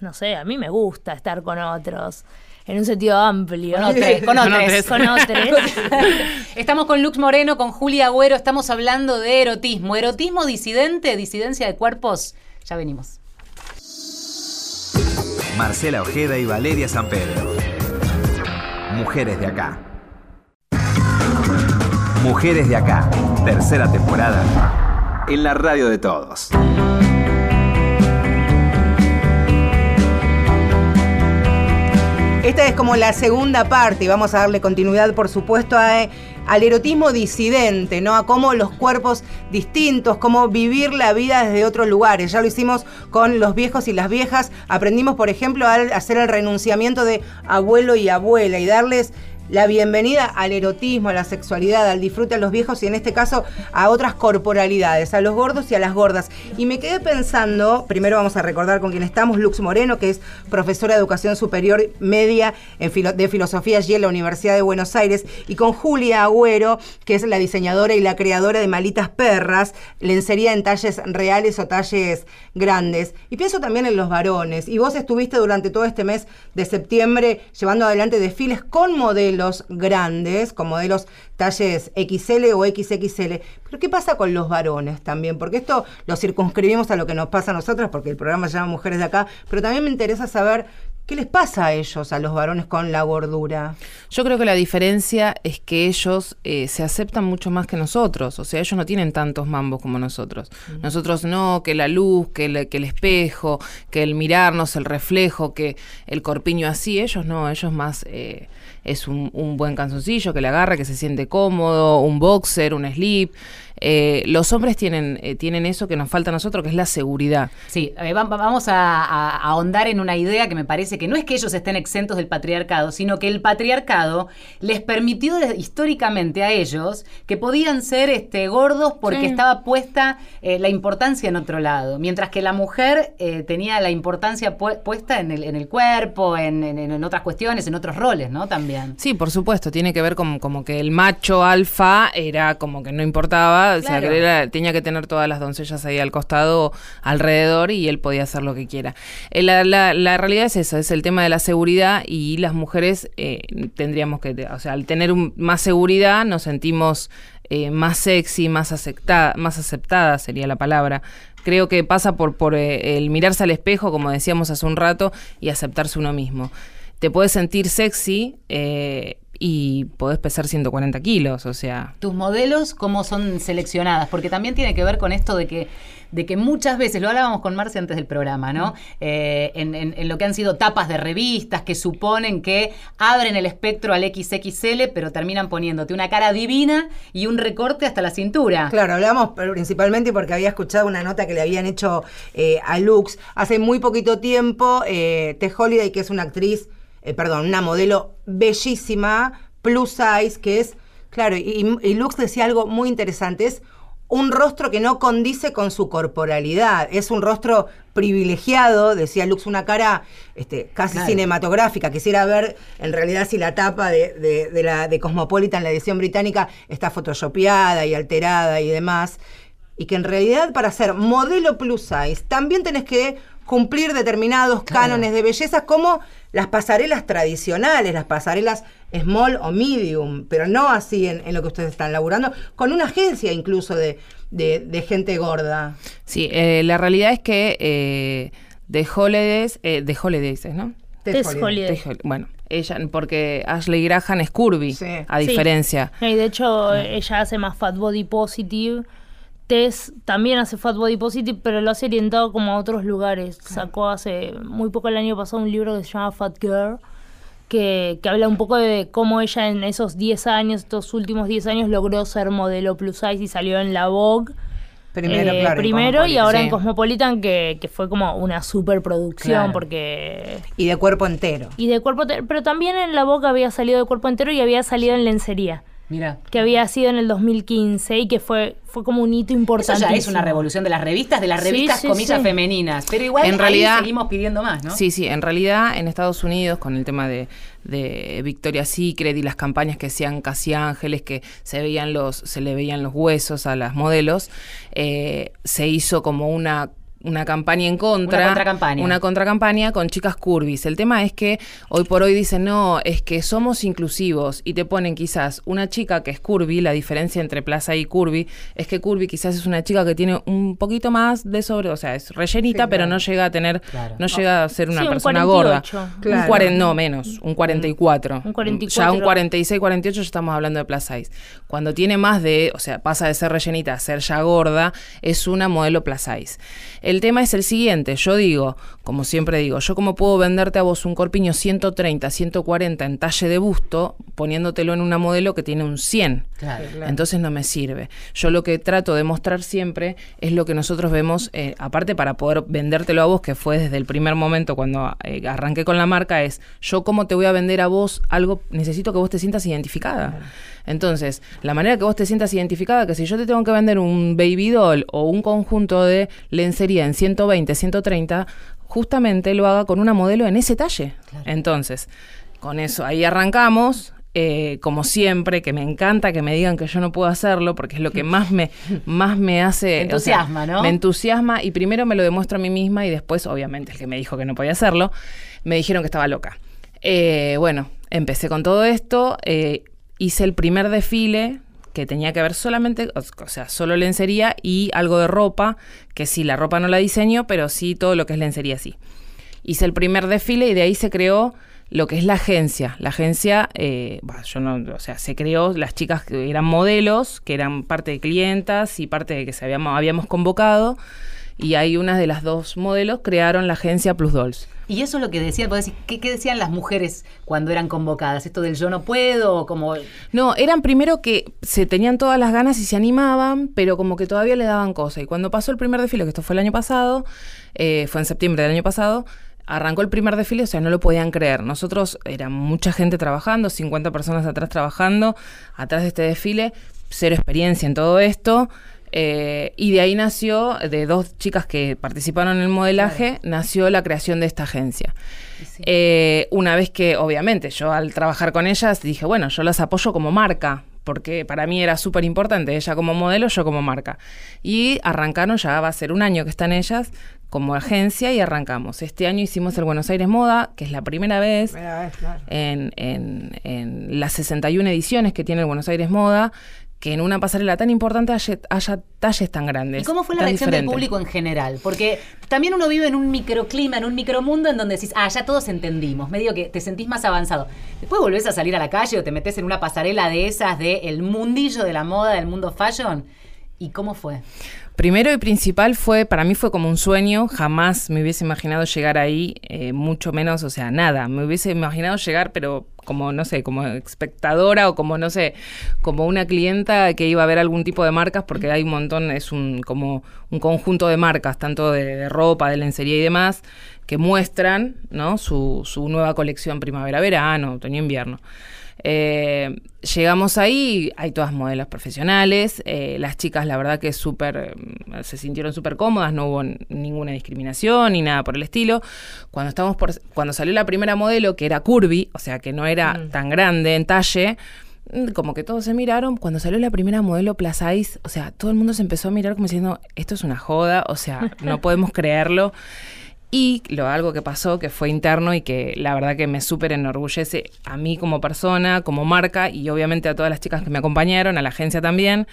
no sé, a mí me gusta estar con otros, en un sentido amplio. Con otros, con otros. otros. Con otros. Estamos con Lux Moreno, con Julia Agüero, estamos hablando de erotismo. Erotismo disidente, disidencia de cuerpos. Ya venimos. Marcela Ojeda y Valeria San Pedro. Mujeres de acá. Mujeres de acá. Tercera temporada. En la radio de todos. Esta es como la segunda parte y vamos a darle continuidad, por supuesto, a, al erotismo disidente, ¿no? A cómo los cuerpos distintos, cómo vivir la vida desde otros lugares. Ya lo hicimos con los viejos y las viejas. Aprendimos, por ejemplo, a hacer el renunciamiento de abuelo y abuela y darles la bienvenida al erotismo, a la sexualidad, al disfrute a los viejos y en este caso a otras corporalidades, a los gordos y a las gordas. Y me quedé pensando, primero vamos a recordar con quién estamos, Lux Moreno, que es profesora de educación superior media de filosofía allí en la Universidad de Buenos Aires, y con Julia Agüero, que es la diseñadora y la creadora de Malitas Perras, lencería en talles reales o talles grandes. Y pienso también en los varones. Y vos estuviste durante todo este mes de septiembre llevando adelante desfiles con modelos grandes, con modelos talles XL o XXL. Pero ¿qué pasa con los varones también? Porque esto lo circunscribimos a lo que nos pasa a nosotras, porque el programa se llama Mujeres de Acá, pero también me interesa saber qué les pasa a ellos, a los varones con la gordura. Yo creo que la diferencia es que ellos eh, se aceptan mucho más que nosotros. O sea, ellos no tienen tantos mambos como nosotros. Nosotros no, que la luz, que el, que el espejo, que el mirarnos, el reflejo, que el corpiño así. Ellos no, ellos más eh, es un, un buen canzoncillo que le agarra, que se siente cómodo, un boxer, un slip. Eh, los hombres tienen, eh, tienen eso que nos falta a nosotros, que es la seguridad. Sí, eh, va- va- vamos a, a- a ahondar en una idea que me parece que no es que ellos estén exentos del patriarcado, sino que el patriarcado les permitió históricamente a ellos que podían ser este, gordos porque Sí. estaba puesta eh, la importancia en otro lado, mientras que la mujer eh, tenía la importancia pu- puesta en el, en el cuerpo, en, en- en otras cuestiones, en otros roles, ¿no? También. Sí, por supuesto, tiene que ver con como que el macho alfa era como que no importaba, o sea, Claro. que era- tenía que tener todas las doncellas ahí al costado, alrededor, y él podía hacer lo que quiera. Eh, la, la- la realidad es eso, es el tema de la seguridad, y las mujeres eh, tendríamos que, o sea, al tener un- más seguridad nos sentimos eh, más sexy, más aceptada, más aceptada sería la palabra. Creo que pasa por, por el mirarse al espejo, como decíamos hace un rato, y aceptarse uno mismo te puedes sentir sexy eh, y podés pesar 140 kilos, o sea. tus modelos cómo son seleccionadas, porque también tiene que ver con esto de que, de que muchas veces, lo hablábamos con Marcia antes del programa, ¿no? Eh, en, en- en lo que han sido tapas de revistas que suponen que abren el espectro al XXL, pero terminan poniéndote una cara divina y un recorte hasta la cintura. Claro, hablamos pero principalmente porque había escuchado una nota que le habían hecho eh, a Lux hace muy poquito tiempo. Eh, T. Holiday, que es una actriz, eh, perdón, una modelo bellísima, plus size, que es, claro, y, y Lux decía algo muy interesante, es un rostro que no condice con su corporalidad, es un rostro privilegiado, decía Lux, una cara este, casi Claro. cinematográfica. Quisiera ver en realidad si la tapa de, de- de la, de Cosmopolitan, la edición británica, está photoshopeada y alterada y demás. y que en realidad para ser modelo plus size también tenés que cumplir determinados cánones de belleza como las pasarelas tradicionales, las pasarelas small o medium, pero no así en, en lo que ustedes están laburando, con una agencia incluso de, de- de gente gorda. Sí, eh, la realidad es que eh, The Holidays, eh, The Holidays, ¿no? Tess Holiday. Holiday. The Hol- bueno, ella, porque Ashley Graham es curvy, Sí. a diferencia. Y de hecho, ella hace más Fat Body Positive. Tess también hace Fat Body Positive, pero lo hace orientado como a otros lugares. Sacó hace muy poco el año pasado un libro que se llama Fat Girl, que, que habla un poco de cómo ella en esos 10 años, estos últimos 10 años, logró ser modelo plus size y salió en la Vogue. Primero, eh, claro. primero y ahora sí. en Cosmopolitan, que, que fue como una superproducción, Claro. porque Y de cuerpo entero. y de cuerpo entero. Pero también en la boca había salido de cuerpo entero y había salido en lencería, Mira. que había sido en el 2015 y que fue, fue como un hito Eso importante. ya es una revolución de las revistas, de las Sí, revistas sí, comillas sí. femeninas. Pero igual En ahí realidad- seguimos pidiendo más, ¿no? Sí, sí, en realidad en Estados Unidos con el tema de, de Victoria's Secret y las campañas que hacían casi ángeles, que se veían los, se le veían los huesos a las modelos, eh, se hizo como una una campaña en contra. Una contracampaña. Una contracampaña con chicas curvis. El tema es que hoy por hoy dicen, no, es que somos inclusivos y te ponen quizás una chica que es curvy, la diferencia entre plaza y curvy es que curvy quizás es una chica que tiene un poquito más de sobre, o sea, es rellenita, Sí, pero claro. no llega a tener, Claro. no llega a ser una Sí, un persona 48. gorda. Claro. Un 40, no, menos, un 44. Un 44. Ya un 46, 48 ya estamos hablando de plus size. Cuando tiene más de, o sea, pasa de ser rellenita a ser ya gorda, es una modelo plus size. El tema es el siguiente, yo digo, como siempre digo, yo como puedo venderte a vos un corpiño 130, 140 en talle de busto, poniéndotelo en una modelo que tiene un 100. Claro. Entonces no me sirve. Yo lo que trato de mostrar siempre es lo que nosotros vemos, eh, aparte para poder vendértelo a vos, que fue desde el primer momento cuando eh, arranqué con la marca, es yo cómo te voy a vender a vos algo, necesito que vos te sientas identificada. Entonces, la manera que vos te sientas identificada, que si yo te tengo que vender un baby doll o un conjunto de lencería en 120, 130, justamente lo haga con una modelo en ese talle. Entonces, con eso ahí arrancamos. eh, como siempre, que me encanta que me digan que yo no puedo hacerlo, porque es lo que más me, más me hace... Te o sea, entusiasma, ¿no? Me entusiasma y primero me lo demuestro a mí misma y después, obviamente, el que me dijo que no podía hacerlo, me dijeron que estaba loca. Eh, bueno, empecé con todo esto, eh, hice el primer desfile que tenía que ver solamente, o, sea, solo lencería y algo de ropa, que sí, la ropa no la diseño, pero sí todo lo que es lencería sí. Hice el primer desfile y de ahí se creó lo que es la agencia. La agencia, eh, yo no, o sea, se creó las chicas que eran modelos, que eran parte de clientas y parte de que se habíamos, habíamos convocado. Y ahí unas de las dos modelos crearon la agencia Plus Dolls. Y eso es lo que decían, podés decir, ¿qué, decían las mujeres cuando eran convocadas? Esto del yo no puedo, como... No, eran primero que se tenían todas las ganas y se animaban, pero como que todavía le daban cosas. Y cuando pasó el primer desfile, que esto fue el año pasado, eh, fue en septiembre del año pasado, arrancó el primer desfile, o sea, no lo podían creer. Nosotros, era mucha gente trabajando, 50 personas atrás trabajando, atrás de este desfile, cero experiencia en todo esto. Eh, y de ahí nació, de dos chicas que participaron en el modelaje, nació la creación de esta agencia. Eh, una vez que, obviamente, yo al trabajar con ellas dije, bueno, yo las apoyo como marca, porque para mí era súper importante, ella como modelo, yo como marca. Y arrancaron, ya va a ser un año que están ellas como agencia y arrancamos. Este año hicimos el Buenos Aires Moda, que es la primera vez Primera vez, claro. en, en- en las 61 ediciones que tiene el Buenos Aires Moda, que en una pasarela tan importante haya, haya talles tan grandes. ¿Y cómo fue la reacción del público en general? Porque también uno vive en un microclima, en un micromundo en donde decís, ah, ya todos entendimos, medio que te sentís más avanzado. Después volvés a salir a la calle o te metes en una pasarela de esas de el mundillo de la moda, del mundo fashion. ¿Y cómo fue? Primero y principal fue, para mí fue como un sueño, jamás me hubiese imaginado llegar ahí, eh, mucho menos, o sea, nada, me hubiese imaginado llegar, pero como, no sé, como espectadora o como, no sé, como una clienta que iba a ver algún tipo de marcas, porque hay un montón, es un, como un conjunto de marcas, tanto de, ropa, de lencería y demás, que muestran, ¿no? Su, nueva colección primavera-verano, otoño-invierno. Eh, llegamos ahí, hay todas modelos profesionales, eh, las chicas la verdad que súper, eh, se sintieron súper cómodas, no hubo ninguna discriminación ni nada por el estilo. Cuando, estamos por, cuando salió la primera modelo, que era curvy, o sea que no era tan grande en talle, Mm, Como que todos se miraron. Cuando salió la primera modelo Plus Size, o sea, todo el mundo se empezó a mirar como diciendo, esto es una joda, o sea, no podemos creerlo. Y lo algo que pasó, que fue interno y que la verdad que me súper enorgullece a mí como persona, como marca y obviamente a todas las chicas que me acompañaron, a la agencia también.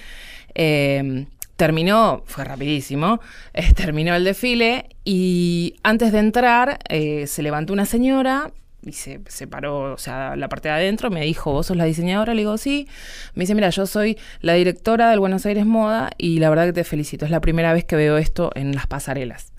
eh, terminó, fue rapidísimo, eh, terminó el desfile y antes de entrar eh, se levantó una señora y se, se paró, o sea, la parte de adentro, me dijo, ¿vos sos la diseñadora? Le digo, sí. Me dice, mira, yo soy la directora del Buenos Aires Moda y la verdad que te felicito, es la primera vez que veo esto en las pasarelas.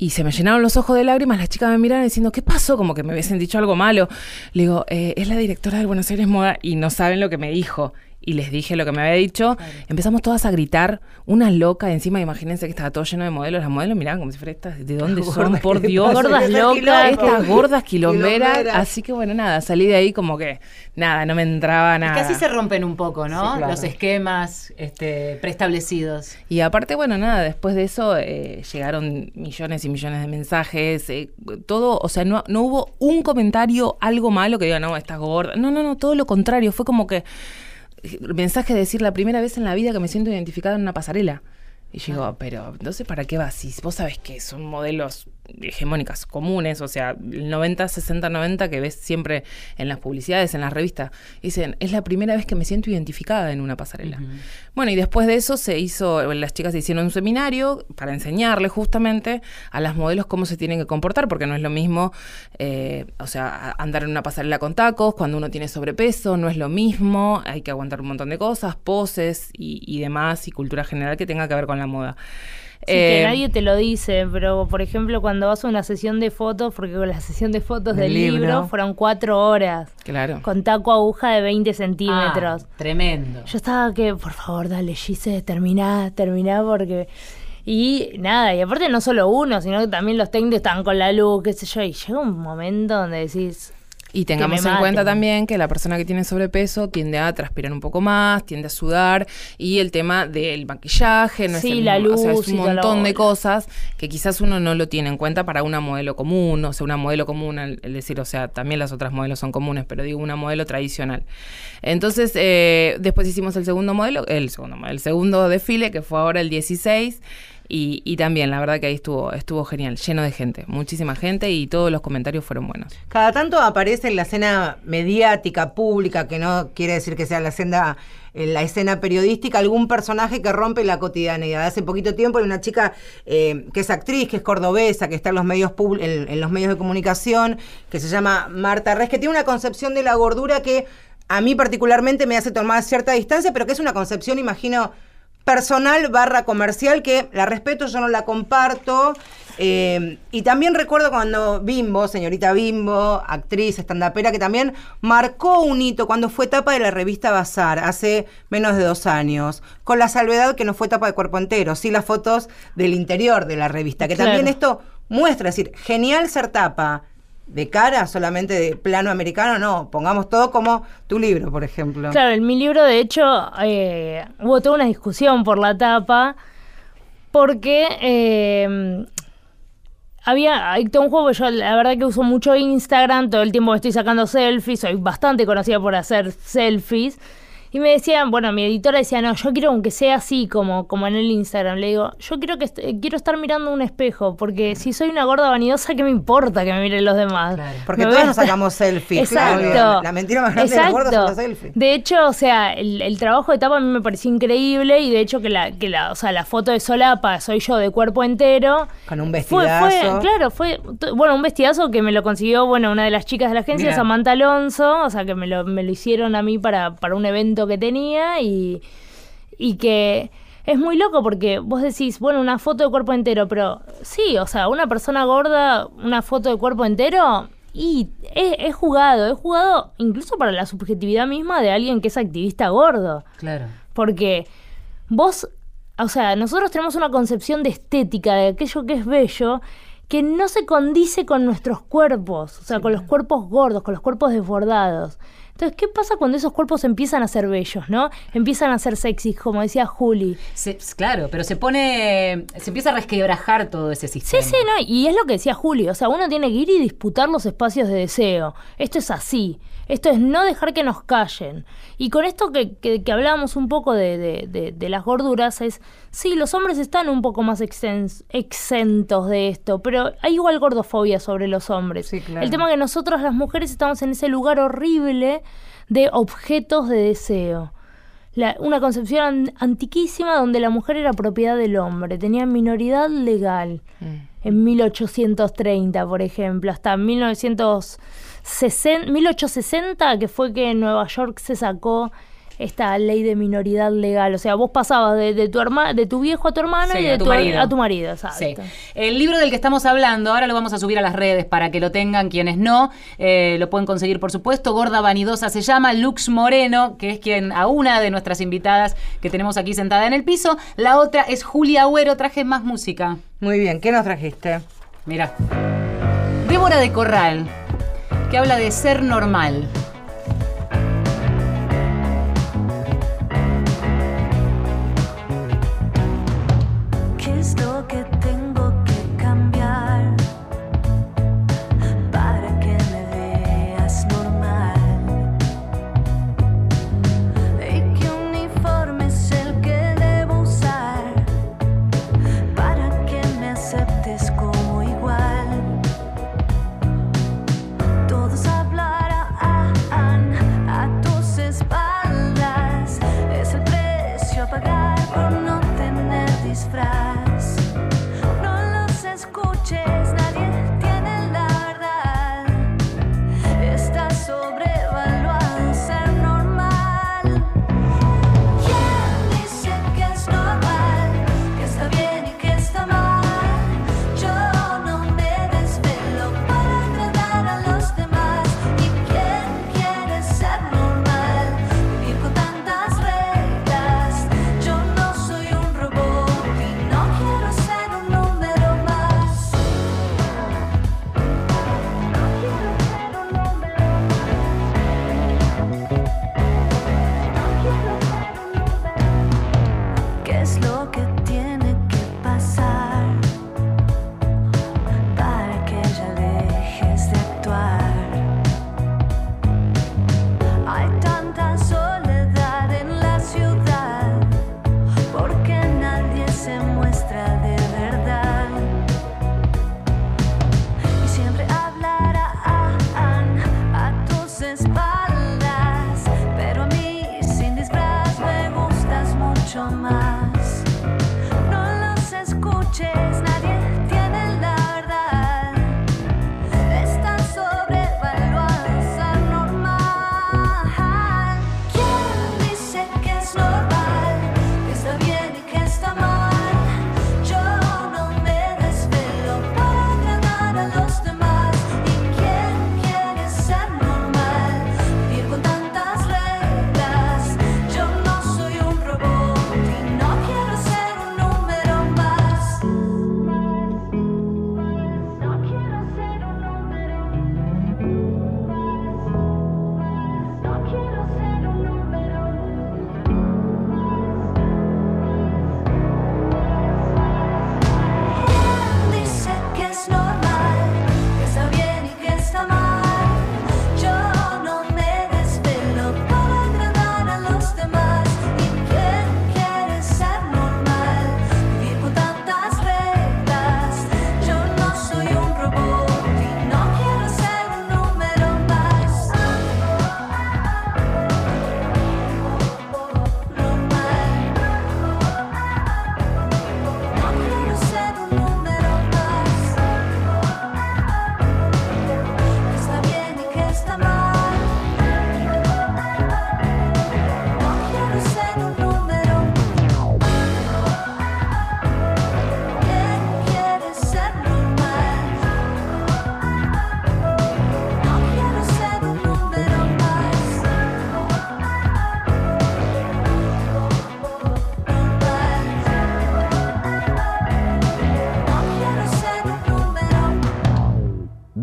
Y se me llenaron los ojos de lágrimas, las chicas me miraron diciendo, ¿qué pasó? Como que me hubiesen dicho algo malo. Le digo, "Eh, es la directora del Buenos Aires Moda y no saben lo que me dijo. Y les dije lo que me había dicho. Empezamos todas a gritar, una loca. Encima, imagínense que estaba todo lleno de modelos. Las modelos miraban como si fuera estas, ¿de dónde son? Gordas, Por ¿qué te Dios. Gordas locas. Estas gordas quilomberas. Así que bueno, nada, salí de ahí como que, nada, no me entraba Es nada. que así se rompen un poco, ¿no? Sí, claro. Los esquemas este, preestablecidos. Y aparte, bueno, nada, después de eso eh, llegaron millones y millones de mensajes, eh, todo, o sea, no, no hubo un comentario, algo malo que diga, no, estás gorda. No, no, no, todo lo contrario, fue como que eh, mensaje de decir la primera vez en la vida que me siento identificada en una pasarela. Y yo digo, pero entonces, ¿para qué vas? Si vos sabés que son modelos hegemónicas, comunes, o sea, el 90, 60, 90 que ves siempre en las publicidades, en las revistas, dicen, es la primera vez que me siento identificada en una pasarela. Bueno, y después de eso se hizo, las chicas hicieron un seminario para enseñarle justamente a las modelos cómo se tienen que comportar, porque no es lo mismo, eh, o sea, andar en una pasarela con tacos cuando uno tiene sobrepeso, no es lo mismo, hay que aguantar un montón de cosas, poses y, y demás, y cultura general que tenga que ver con la moda. Sí, que Eh, nadie te lo dice, pero por ejemplo cuando vas a una sesión de fotos, porque con la sesión de fotos Del del libro, libro. fueron cuatro horas, Claro. con taco aguja de 20 centímetros. Ah, tremendo. Yo estaba que, por favor, dale, Gise, terminá, terminá, porque... Y nada, y aparte no solo uno, sino que también los técnicos estaban con la luz, qué sé yo, y llega un momento donde decís... Y tengamos en cuenta también que la persona que tiene sobrepeso tiende a transpirar un poco más, tiende a sudar y el tema del maquillaje, no Sí, es el la mismo, o sea, es un montón de cosas que quizás uno no lo tiene en cuenta para una modelo común, o sea, una modelo común, es decir, o sea, también las otras modelos son comunes, pero digo una modelo tradicional. Entonces, eh, después hicimos el segundo modelo, el segundo modelo, el segundo desfile, que fue ahora el 16. Y, y también, la verdad que ahí estuvo, estuvo genial, lleno de gente, muchísima gente y todos los comentarios fueron buenos. Cada tanto aparece en la escena mediática, pública, que no quiere decir que sea la escena, en la escena periodística, algún personaje que rompe la cotidianidad. Hace poquito tiempo hay una chica eh, que es actriz, que es cordobesa, que está en los medios en los medios de comunicación, que se llama Marta Res, que tiene una concepción de la gordura que a mí particularmente me hace tomar cierta distancia, pero que es una concepción, imagino, personal barra comercial que la respeto, yo no la comparto. eh, y también recuerdo cuando Bimbo, señorita Bimbo, actriz, estandapera, que también marcó un hito cuando fue tapa de la revista Bazar hace menos de dos años, con la salvedad que no fue tapa de cuerpo entero, sí las fotos del interior de la revista, que Claro. también esto muestra, es decir, genial ser tapa de cara, solamente de plano americano, no, pongamos todo como tu libro, por ejemplo. Claro, en mi libro, de hecho, eh, hubo toda una discusión por la tapa, porque eh, había todo un juego, yo la verdad que uso mucho Instagram, todo el tiempo me estoy sacando selfies, soy bastante conocida por hacer selfies. Y me decían, bueno, mi editora decía, no, yo quiero aunque sea así como, como en el Instagram. Le digo, yo quiero que est- quiero estar mirando un espejo, porque si soy una gorda vanidosa, ¿qué me importa que me miren los demás? Claro. Porque todos nos sacamos selfies. Exacto. claro. La mentira más grande de los gordos son los selfies. De hecho, o sea, el, el trabajo de tapa a mí me pareció increíble y de hecho que la, que la, o sea, la foto de solapa soy yo de cuerpo entero. Con un Fue, fue, vestidazo. claro, fue, bueno, un vestidazo que me lo consiguió, bueno, una de las chicas de la agencia, Mirá. Samantha Alonso, o sea, que me lo, me lo hicieron a mí para, para un evento que tenía y, y que es muy loco porque vos decís, bueno, una foto de cuerpo entero, pero sí, o sea, una persona gorda, una foto de cuerpo entero, y es jugado, es jugado incluso para la subjetividad misma de alguien que es activista gordo. Claro. Porque vos, o sea, nosotros tenemos una concepción de estética, de aquello que es bello, que no se condice con nuestros cuerpos, o sea, con los cuerpos gordos, con los cuerpos desbordados. Entonces, ¿qué pasa cuando esos cuerpos empiezan a ser bellos, ¿no? Empiezan a ser sexys, como decía Juli. Se- claro, pero se pone. Se empieza a resquebrajar todo ese Sí, sistema. sí, no, y es lo que decía Juli, o sea, uno tiene que ir y disputar los espacios de deseo. Esto es así, esto es no dejar que nos callen. Y con esto que, que- que hablábamos un poco de, de- de- de las gorduras, es, sí, los hombres están un poco más exentos de esto, pero hay igual gordofobia sobre los hombres. Sí, claro. El tema es que nosotros las mujeres estamos en ese lugar horrible de objetos de deseo. La- una concepción an- antiquísima donde la mujer era propiedad del hombre, tenía minoridad legal. En 1830, por ejemplo, hasta 1960, 1860, que fue que en Nueva York se sacó esta ley de minoridad legal. O sea, vos pasabas de, de tu herma, de tu viejo a tu hermano Sí, y a de tu tu, marido. a tu marido. Sí. El libro del que estamos hablando, ahora lo vamos a subir a las redes para que lo tengan quienes no. eh, lo pueden conseguir, por supuesto. Gorda Vanidosa se llama. Lux Moreno, que es quien, a una de nuestras invitadas que tenemos aquí sentada en el piso. La otra es Julia Agüero. Traje más música. Muy bien, ¿qué nos trajiste? Mira. Débora de Corral, que habla de ser normal.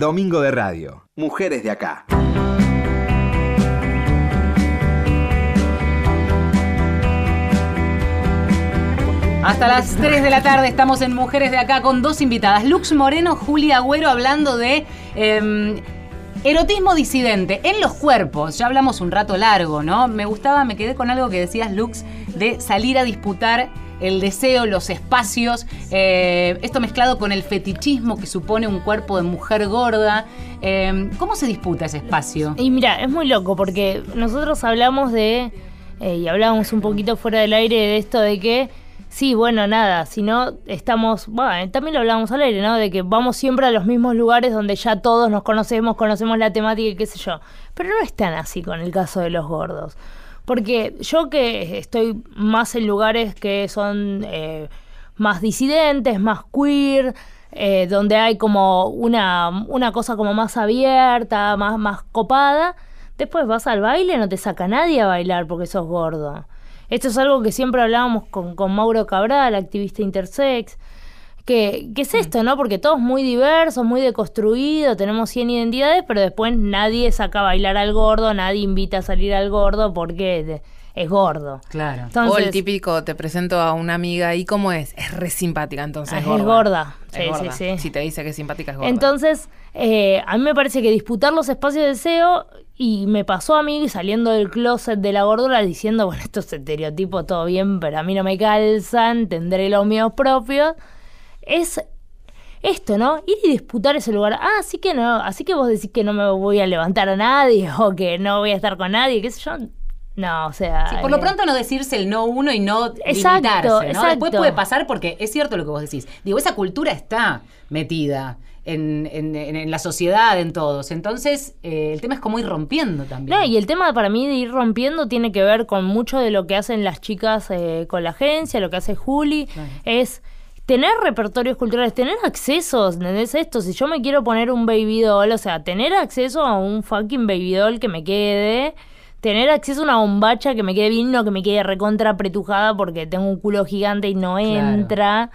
Domingo de Radio. Mujeres de acá. Hasta las 3 de la tarde estamos en Mujeres de Acá con dos invitadas, Lux Moreno, Julia Agüero, hablando de em, erotismo disidente en los cuerpos. Ya hablamos un rato largo, ¿no? Me gustaba, me quedé con algo que decías, Lux, de salir a disputar el deseo, los espacios, eh, esto mezclado con el fetichismo que supone un cuerpo de mujer gorda. Em, ¿Cómo se disputa ese espacio? Y mira, es muy loco porque nosotros hablamos de, eh, y hablábamos un poquito fuera del aire de esto de que, sí, bueno, nada, si no estamos, bueno, también lo hablábamos al aire, ¿no? De que vamos siempre a los mismos lugares donde ya todos nos conocemos, conocemos la temática y qué sé yo. Pero no es tan así con el caso de los gordos. Porque yo que estoy más en lugares que son eh, más disidentes, más queer, eh, donde hay como una, una cosa como más abierta, más, más copada, después vas al baile, no te saca nadie a bailar porque sos gordo. Esto es algo que siempre hablábamos con, con Mauro Cabral, activista intersex, que, que es esto, ¿no? Porque todos muy diversos, muy deconstruidos, tenemos 100 identidades, pero después nadie saca a bailar al gordo, nadie invita a salir al gordo porque es gordo. Claro. o el típico, te presento a una amiga y ¿cómo es? Es re simpática, entonces Ah, es es gorda. Es Sí, gorda. sí, sí. Si te dice que es simpática, es gorda. Entonces, eh, a mí me parece que disputar los espacios de deseo, y me pasó a mí saliendo del closet de la gordura diciendo, bueno, estos estereotipos, todo bien, pero a mí no me calzan, tendré los míos propios, es esto, ¿no? Ir y disputar ese lugar. Ah, así que no, así que vos decís que no me voy a levantar a nadie o que no voy a estar con nadie, qué sé yo. No, o sea... Sí, por lo eh, pronto no decirse el no uno y no Exacto, limitarse, ¿no? exacto. Después puede pasar porque es cierto lo que vos decís. Digo, esa cultura está metida en, en- la sociedad, en todos. Entonces, eh, el tema es cómo ir rompiendo también. No, y el tema para mí de ir rompiendo tiene que ver con mucho de lo que hacen las chicas eh, con la agencia, lo que hace Juli, es tener repertorios culturales, tener accesos, ¿entendés esto? Si yo me quiero poner un baby doll, o sea, tener acceso a un fucking baby doll que me quede, tener acceso a una bombacha que me quede bien, no que me quede recontra apretujada porque tengo un culo gigante y no Claro. entra.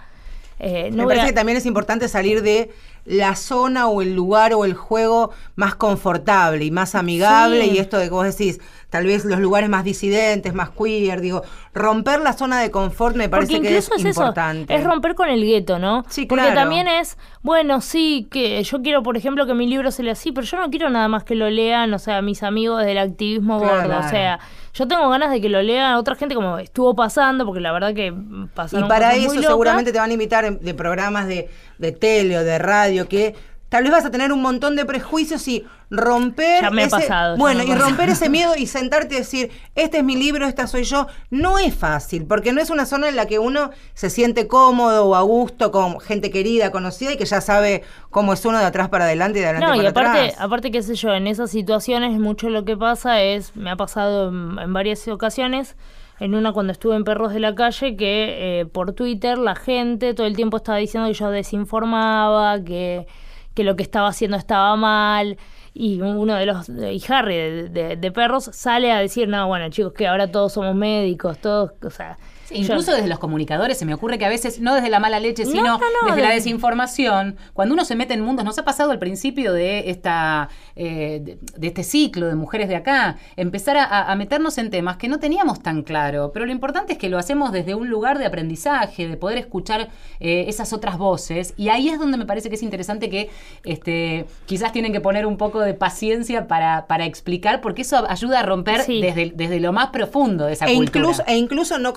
Eh, no Me parece a- que también es importante salir de la zona o el lugar o el juego más confortable y más amigable Sí. y esto de que vos decís, tal vez los lugares más disidentes, más queer, digo, romper la zona de confort me parece Porque que es, importante. eso, es romper con el gueto, ¿no? Sí, Porque claro. también es, bueno, sí, que yo quiero, por ejemplo, que mi libro se lea así, pero yo no quiero nada más que lo lean, o sea, mis amigos del activismo Claro. gordo, o sea, yo tengo ganas de que lo lean otra gente como estuvo pasando, porque la verdad que Y pasaron para cosas muy eso seguramente te van a invitar de programas de, de tele o de radio que tal vez vas a tener un montón de prejuicios y romper Ya me ha ese, pasado, bueno y romper ese miedo y sentarte y decir este es mi libro esta soy yo no es fácil porque no es una zona en la que uno se siente cómodo o a gusto con gente querida conocida y que ya sabe cómo es uno de atrás para adelante y de adelante No, y para aparte, atrás. aparte, qué sé yo, en esas situaciones mucho lo que pasa es, me ha pasado en, en varias ocasiones, en una cuando estuve en Perros de la Calle, que eh, por Twitter la gente todo el tiempo estaba diciendo que yo desinformaba, que, que lo que estaba haciendo estaba mal. Y uno de los, y Harry de, de- de Perros sale a decir, no, bueno chicos, que ahora todos somos médicos, todos, o sea... Sí, yo- incluso desde los comunicadores se me ocurre que a veces, no desde la mala leche, No, sino no, no, desde la de- desinformación, cuando uno se mete en mundos, nos ha pasado al principio de esta eh, de, de este ciclo de mujeres de acá, empezar a, a meternos en temas que no teníamos tan claro, pero lo importante es que lo hacemos desde un lugar de aprendizaje, de poder escuchar eh, esas otras voces, y ahí es donde me parece que es interesante que este, quizás tienen que poner un poco de paciencia para, para explicar, porque eso ayuda a romper Sí. desde, desde lo más profundo de esa e cultura. incluso, e incluso no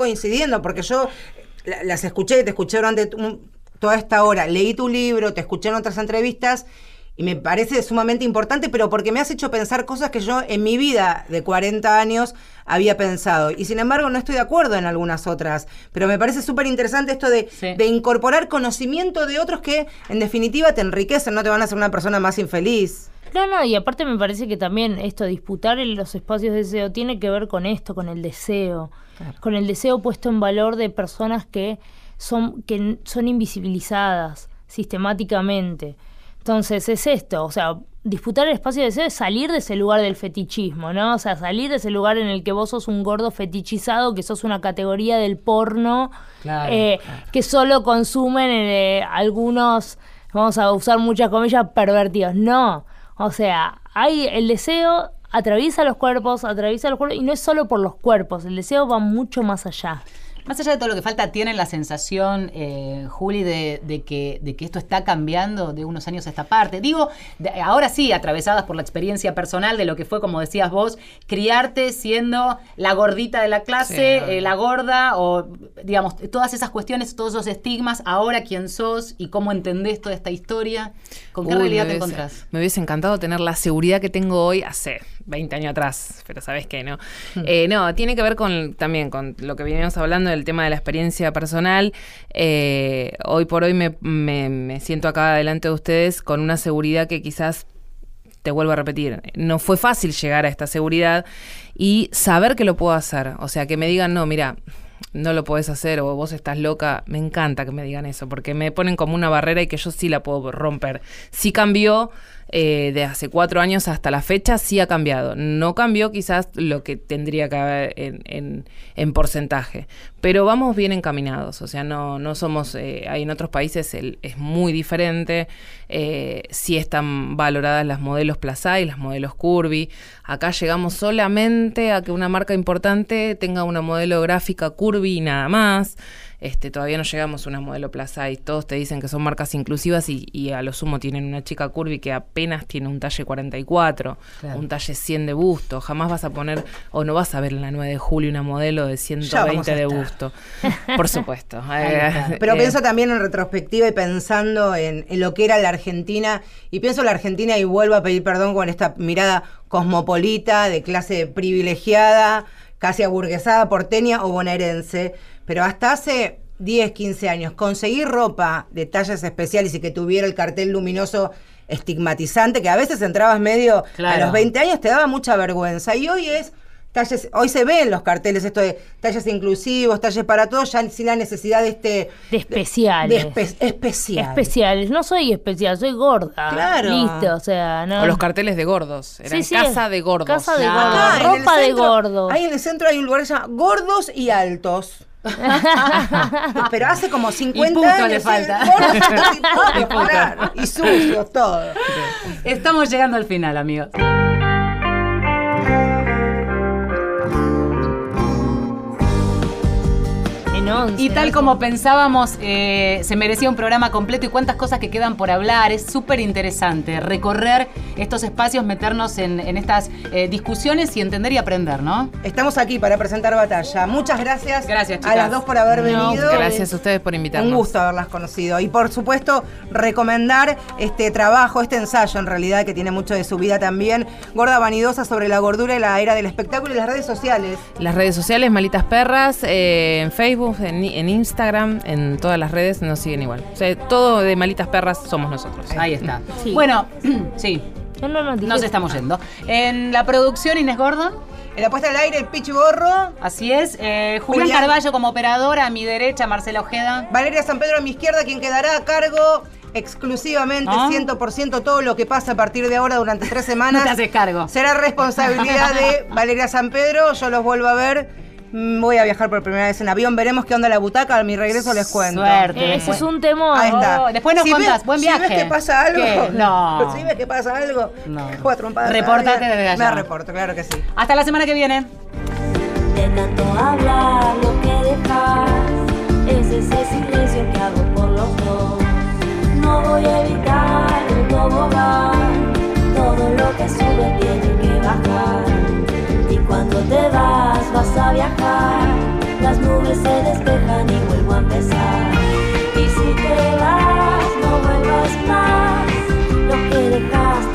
porque yo la- las escuché, te escuché durante toda esta hora, leí tu libro, te escuché en otras entrevistas y me parece sumamente importante, pero porque me has hecho pensar cosas que yo en mi vida de 40 años había pensado. Y sin embargo no estoy de acuerdo en algunas otras, pero me parece súper interesante esto de, Sí. de incorporar conocimiento de otros que en definitiva te enriquecen, no te van a hacer una persona más infeliz. No, no, y aparte me parece que también esto, disputar en los espacios de deseo, tiene que ver con esto, con el deseo, con el deseo puesto en valor de personas que son, que son invisibilizadas sistemáticamente. Entonces es esto, o sea, disputar el espacio de deseo es salir de ese lugar del fetichismo, ¿no? O sea, salir de ese lugar en el que vos sos un gordo fetichizado, que sos una categoría del porno, Claro, eh, que solo consumen eh, algunos, vamos a usar muchas comillas, pervertidos. No, o sea, hay el deseo atraviesa los cuerpos, atraviesa los cuerpos, y no es solo por los cuerpos, el deseo va mucho más allá. Más allá de todo lo que falta, ¿tienen la sensación, eh, Juli, de, de que, de que esto está cambiando de unos años a esta parte? Digo, de- ahora sí, atravesadas por la experiencia personal de lo que fue, como decías vos, criarte siendo la gordita de la clase, Sí. eh, la gorda, o digamos, todas esas cuestiones, todos esos estigmas, ahora quién sos y cómo entendés toda esta historia, ¿con qué Uy, realidad te encontrás? Me hubiese encantado tener la seguridad que tengo hoy hace 20 años atrás, pero sabes que no. Eh, no, tiene que ver con también con lo que veníamos hablando del tema de la experiencia personal. Eh, hoy por hoy me, me- me siento acá delante de ustedes con una seguridad que quizás te vuelvo a repetir, no fue fácil llegar a esta seguridad y saber que lo puedo hacer. O sea, que me digan, no, mira, no lo podés hacer o vos estás loca. Me encanta que me digan eso, porque me ponen como una barrera y que yo sí la puedo romper. Sí cambió eh, de hace cuatro años hasta la fecha, sí ha cambiado. No cambió quizás lo que tendría que haber en, en- en porcentaje, pero vamos bien encaminados. O sea, no, no somos, eh, hay en otros países el- es muy diferente. Eh, sí están valoradas las modelos plus size, las modelos curvy. Acá llegamos solamente a que una marca importante tenga una modelo gráfica curvy y nada más. Este, todavía no llegamos a una modelo plus size. Todos te dicen que son marcas inclusivas y, y a lo sumo tienen una chica curvy que apenas tiene un talle 44, Claro. un talle 100 de busto. Jamás vas a poner, o no vas a ver en la 9 de julio una modelo de Ya vamos 120 a de busto. Por supuesto. Pero Eh, pienso también en retrospectiva y pensando en, en lo que era la Argentina. Y pienso en la Argentina y vuelvo a pedir perdón con esta mirada cosmopolita, de clase privilegiada, casi aburguesada, porteña o bonaerense. Pero hasta hace 10, 15 años, conseguir ropa de tallas especiales y que tuviera el cartel luminoso estigmatizante, que a veces entrabas medio Claro. a los 20 años, te daba mucha vergüenza. Y hoy es talles, hoy se ven los carteles esto de talles inclusivos, talles para todos, ya sin la necesidad de este De especiales. de espe- especial. Especiales. No soy especial, soy gorda. Claro. Listo, o sea, no. O los carteles de gordos. Eran Sí, sí, casa de gordos. Casa de gordos. Ropa de gordos. Ahí en el centro hay un lugar que se llama Gordos y Altos. Pero hace como 50 puto años. le sí, falta. gordos y putos, claro, y sucios, todo. Estamos llegando al final, amigos. Y tal como pensábamos, eh, se merecía un programa completo y cuántas cosas que quedan por hablar. Es súper interesante recorrer estos espacios, meternos en, en estas eh, discusiones y entender y aprender, ¿no? Estamos aquí para presentar batalla. Muchas gracias, Gracias, a las dos por haber No, venido. Gracias a ustedes por invitarnos. Un gusto haberlas conocido. Y por supuesto, recomendar este trabajo, este ensayo en realidad, que tiene mucho de su vida también. Gorda Vanidosa sobre la gordura y la era del espectáculo y las redes sociales. Las redes sociales, Malitas Perras, eh, en Facebook, en, en Instagram, en todas las redes nos siguen igual. O sea, todo de Malitas Perras somos nosotros. Ahí está. Sí. Bueno, sí, No, no, no, dije- nos estamos yendo. En la producción, Inés Gordon. En la puesta al aire, el Pichi Borro. Así es. Eh, Julián, Julián. Carballo como operadora, a mi derecha, Marcela Ojeda. Valeria San Pedro a mi izquierda, quien quedará a cargo exclusivamente, Ah. 100% todo lo que pasa a partir de ahora durante tres No semanas. te haces cargo. Será responsabilidad de Valeria San Pedro. Yo los vuelvo a ver. Mm, Voy a viajar por primera vez en avión. Veremos qué onda la butaca. A mi regreso les cuento. Suerte. Ese es un temor. Ahí está. Oh, después nos Si contás. ves- Buen Si viaje. ves que pasa algo. ¿Qué? No. Si ves que pasa algo. No. todavía. desde allá. Me reporto, claro que sí. Hasta la semana que viene. De tanto hablar lo que dejas es ese silencio que hago por los dos. No voy a evitar el tobogán, todo lo que sube tiene que bajar. Cuando te vas, vas a viajar. Las nubes se despejan y vuelvo a empezar. Y si te vas, no vuelvas más. Lo que dejaste.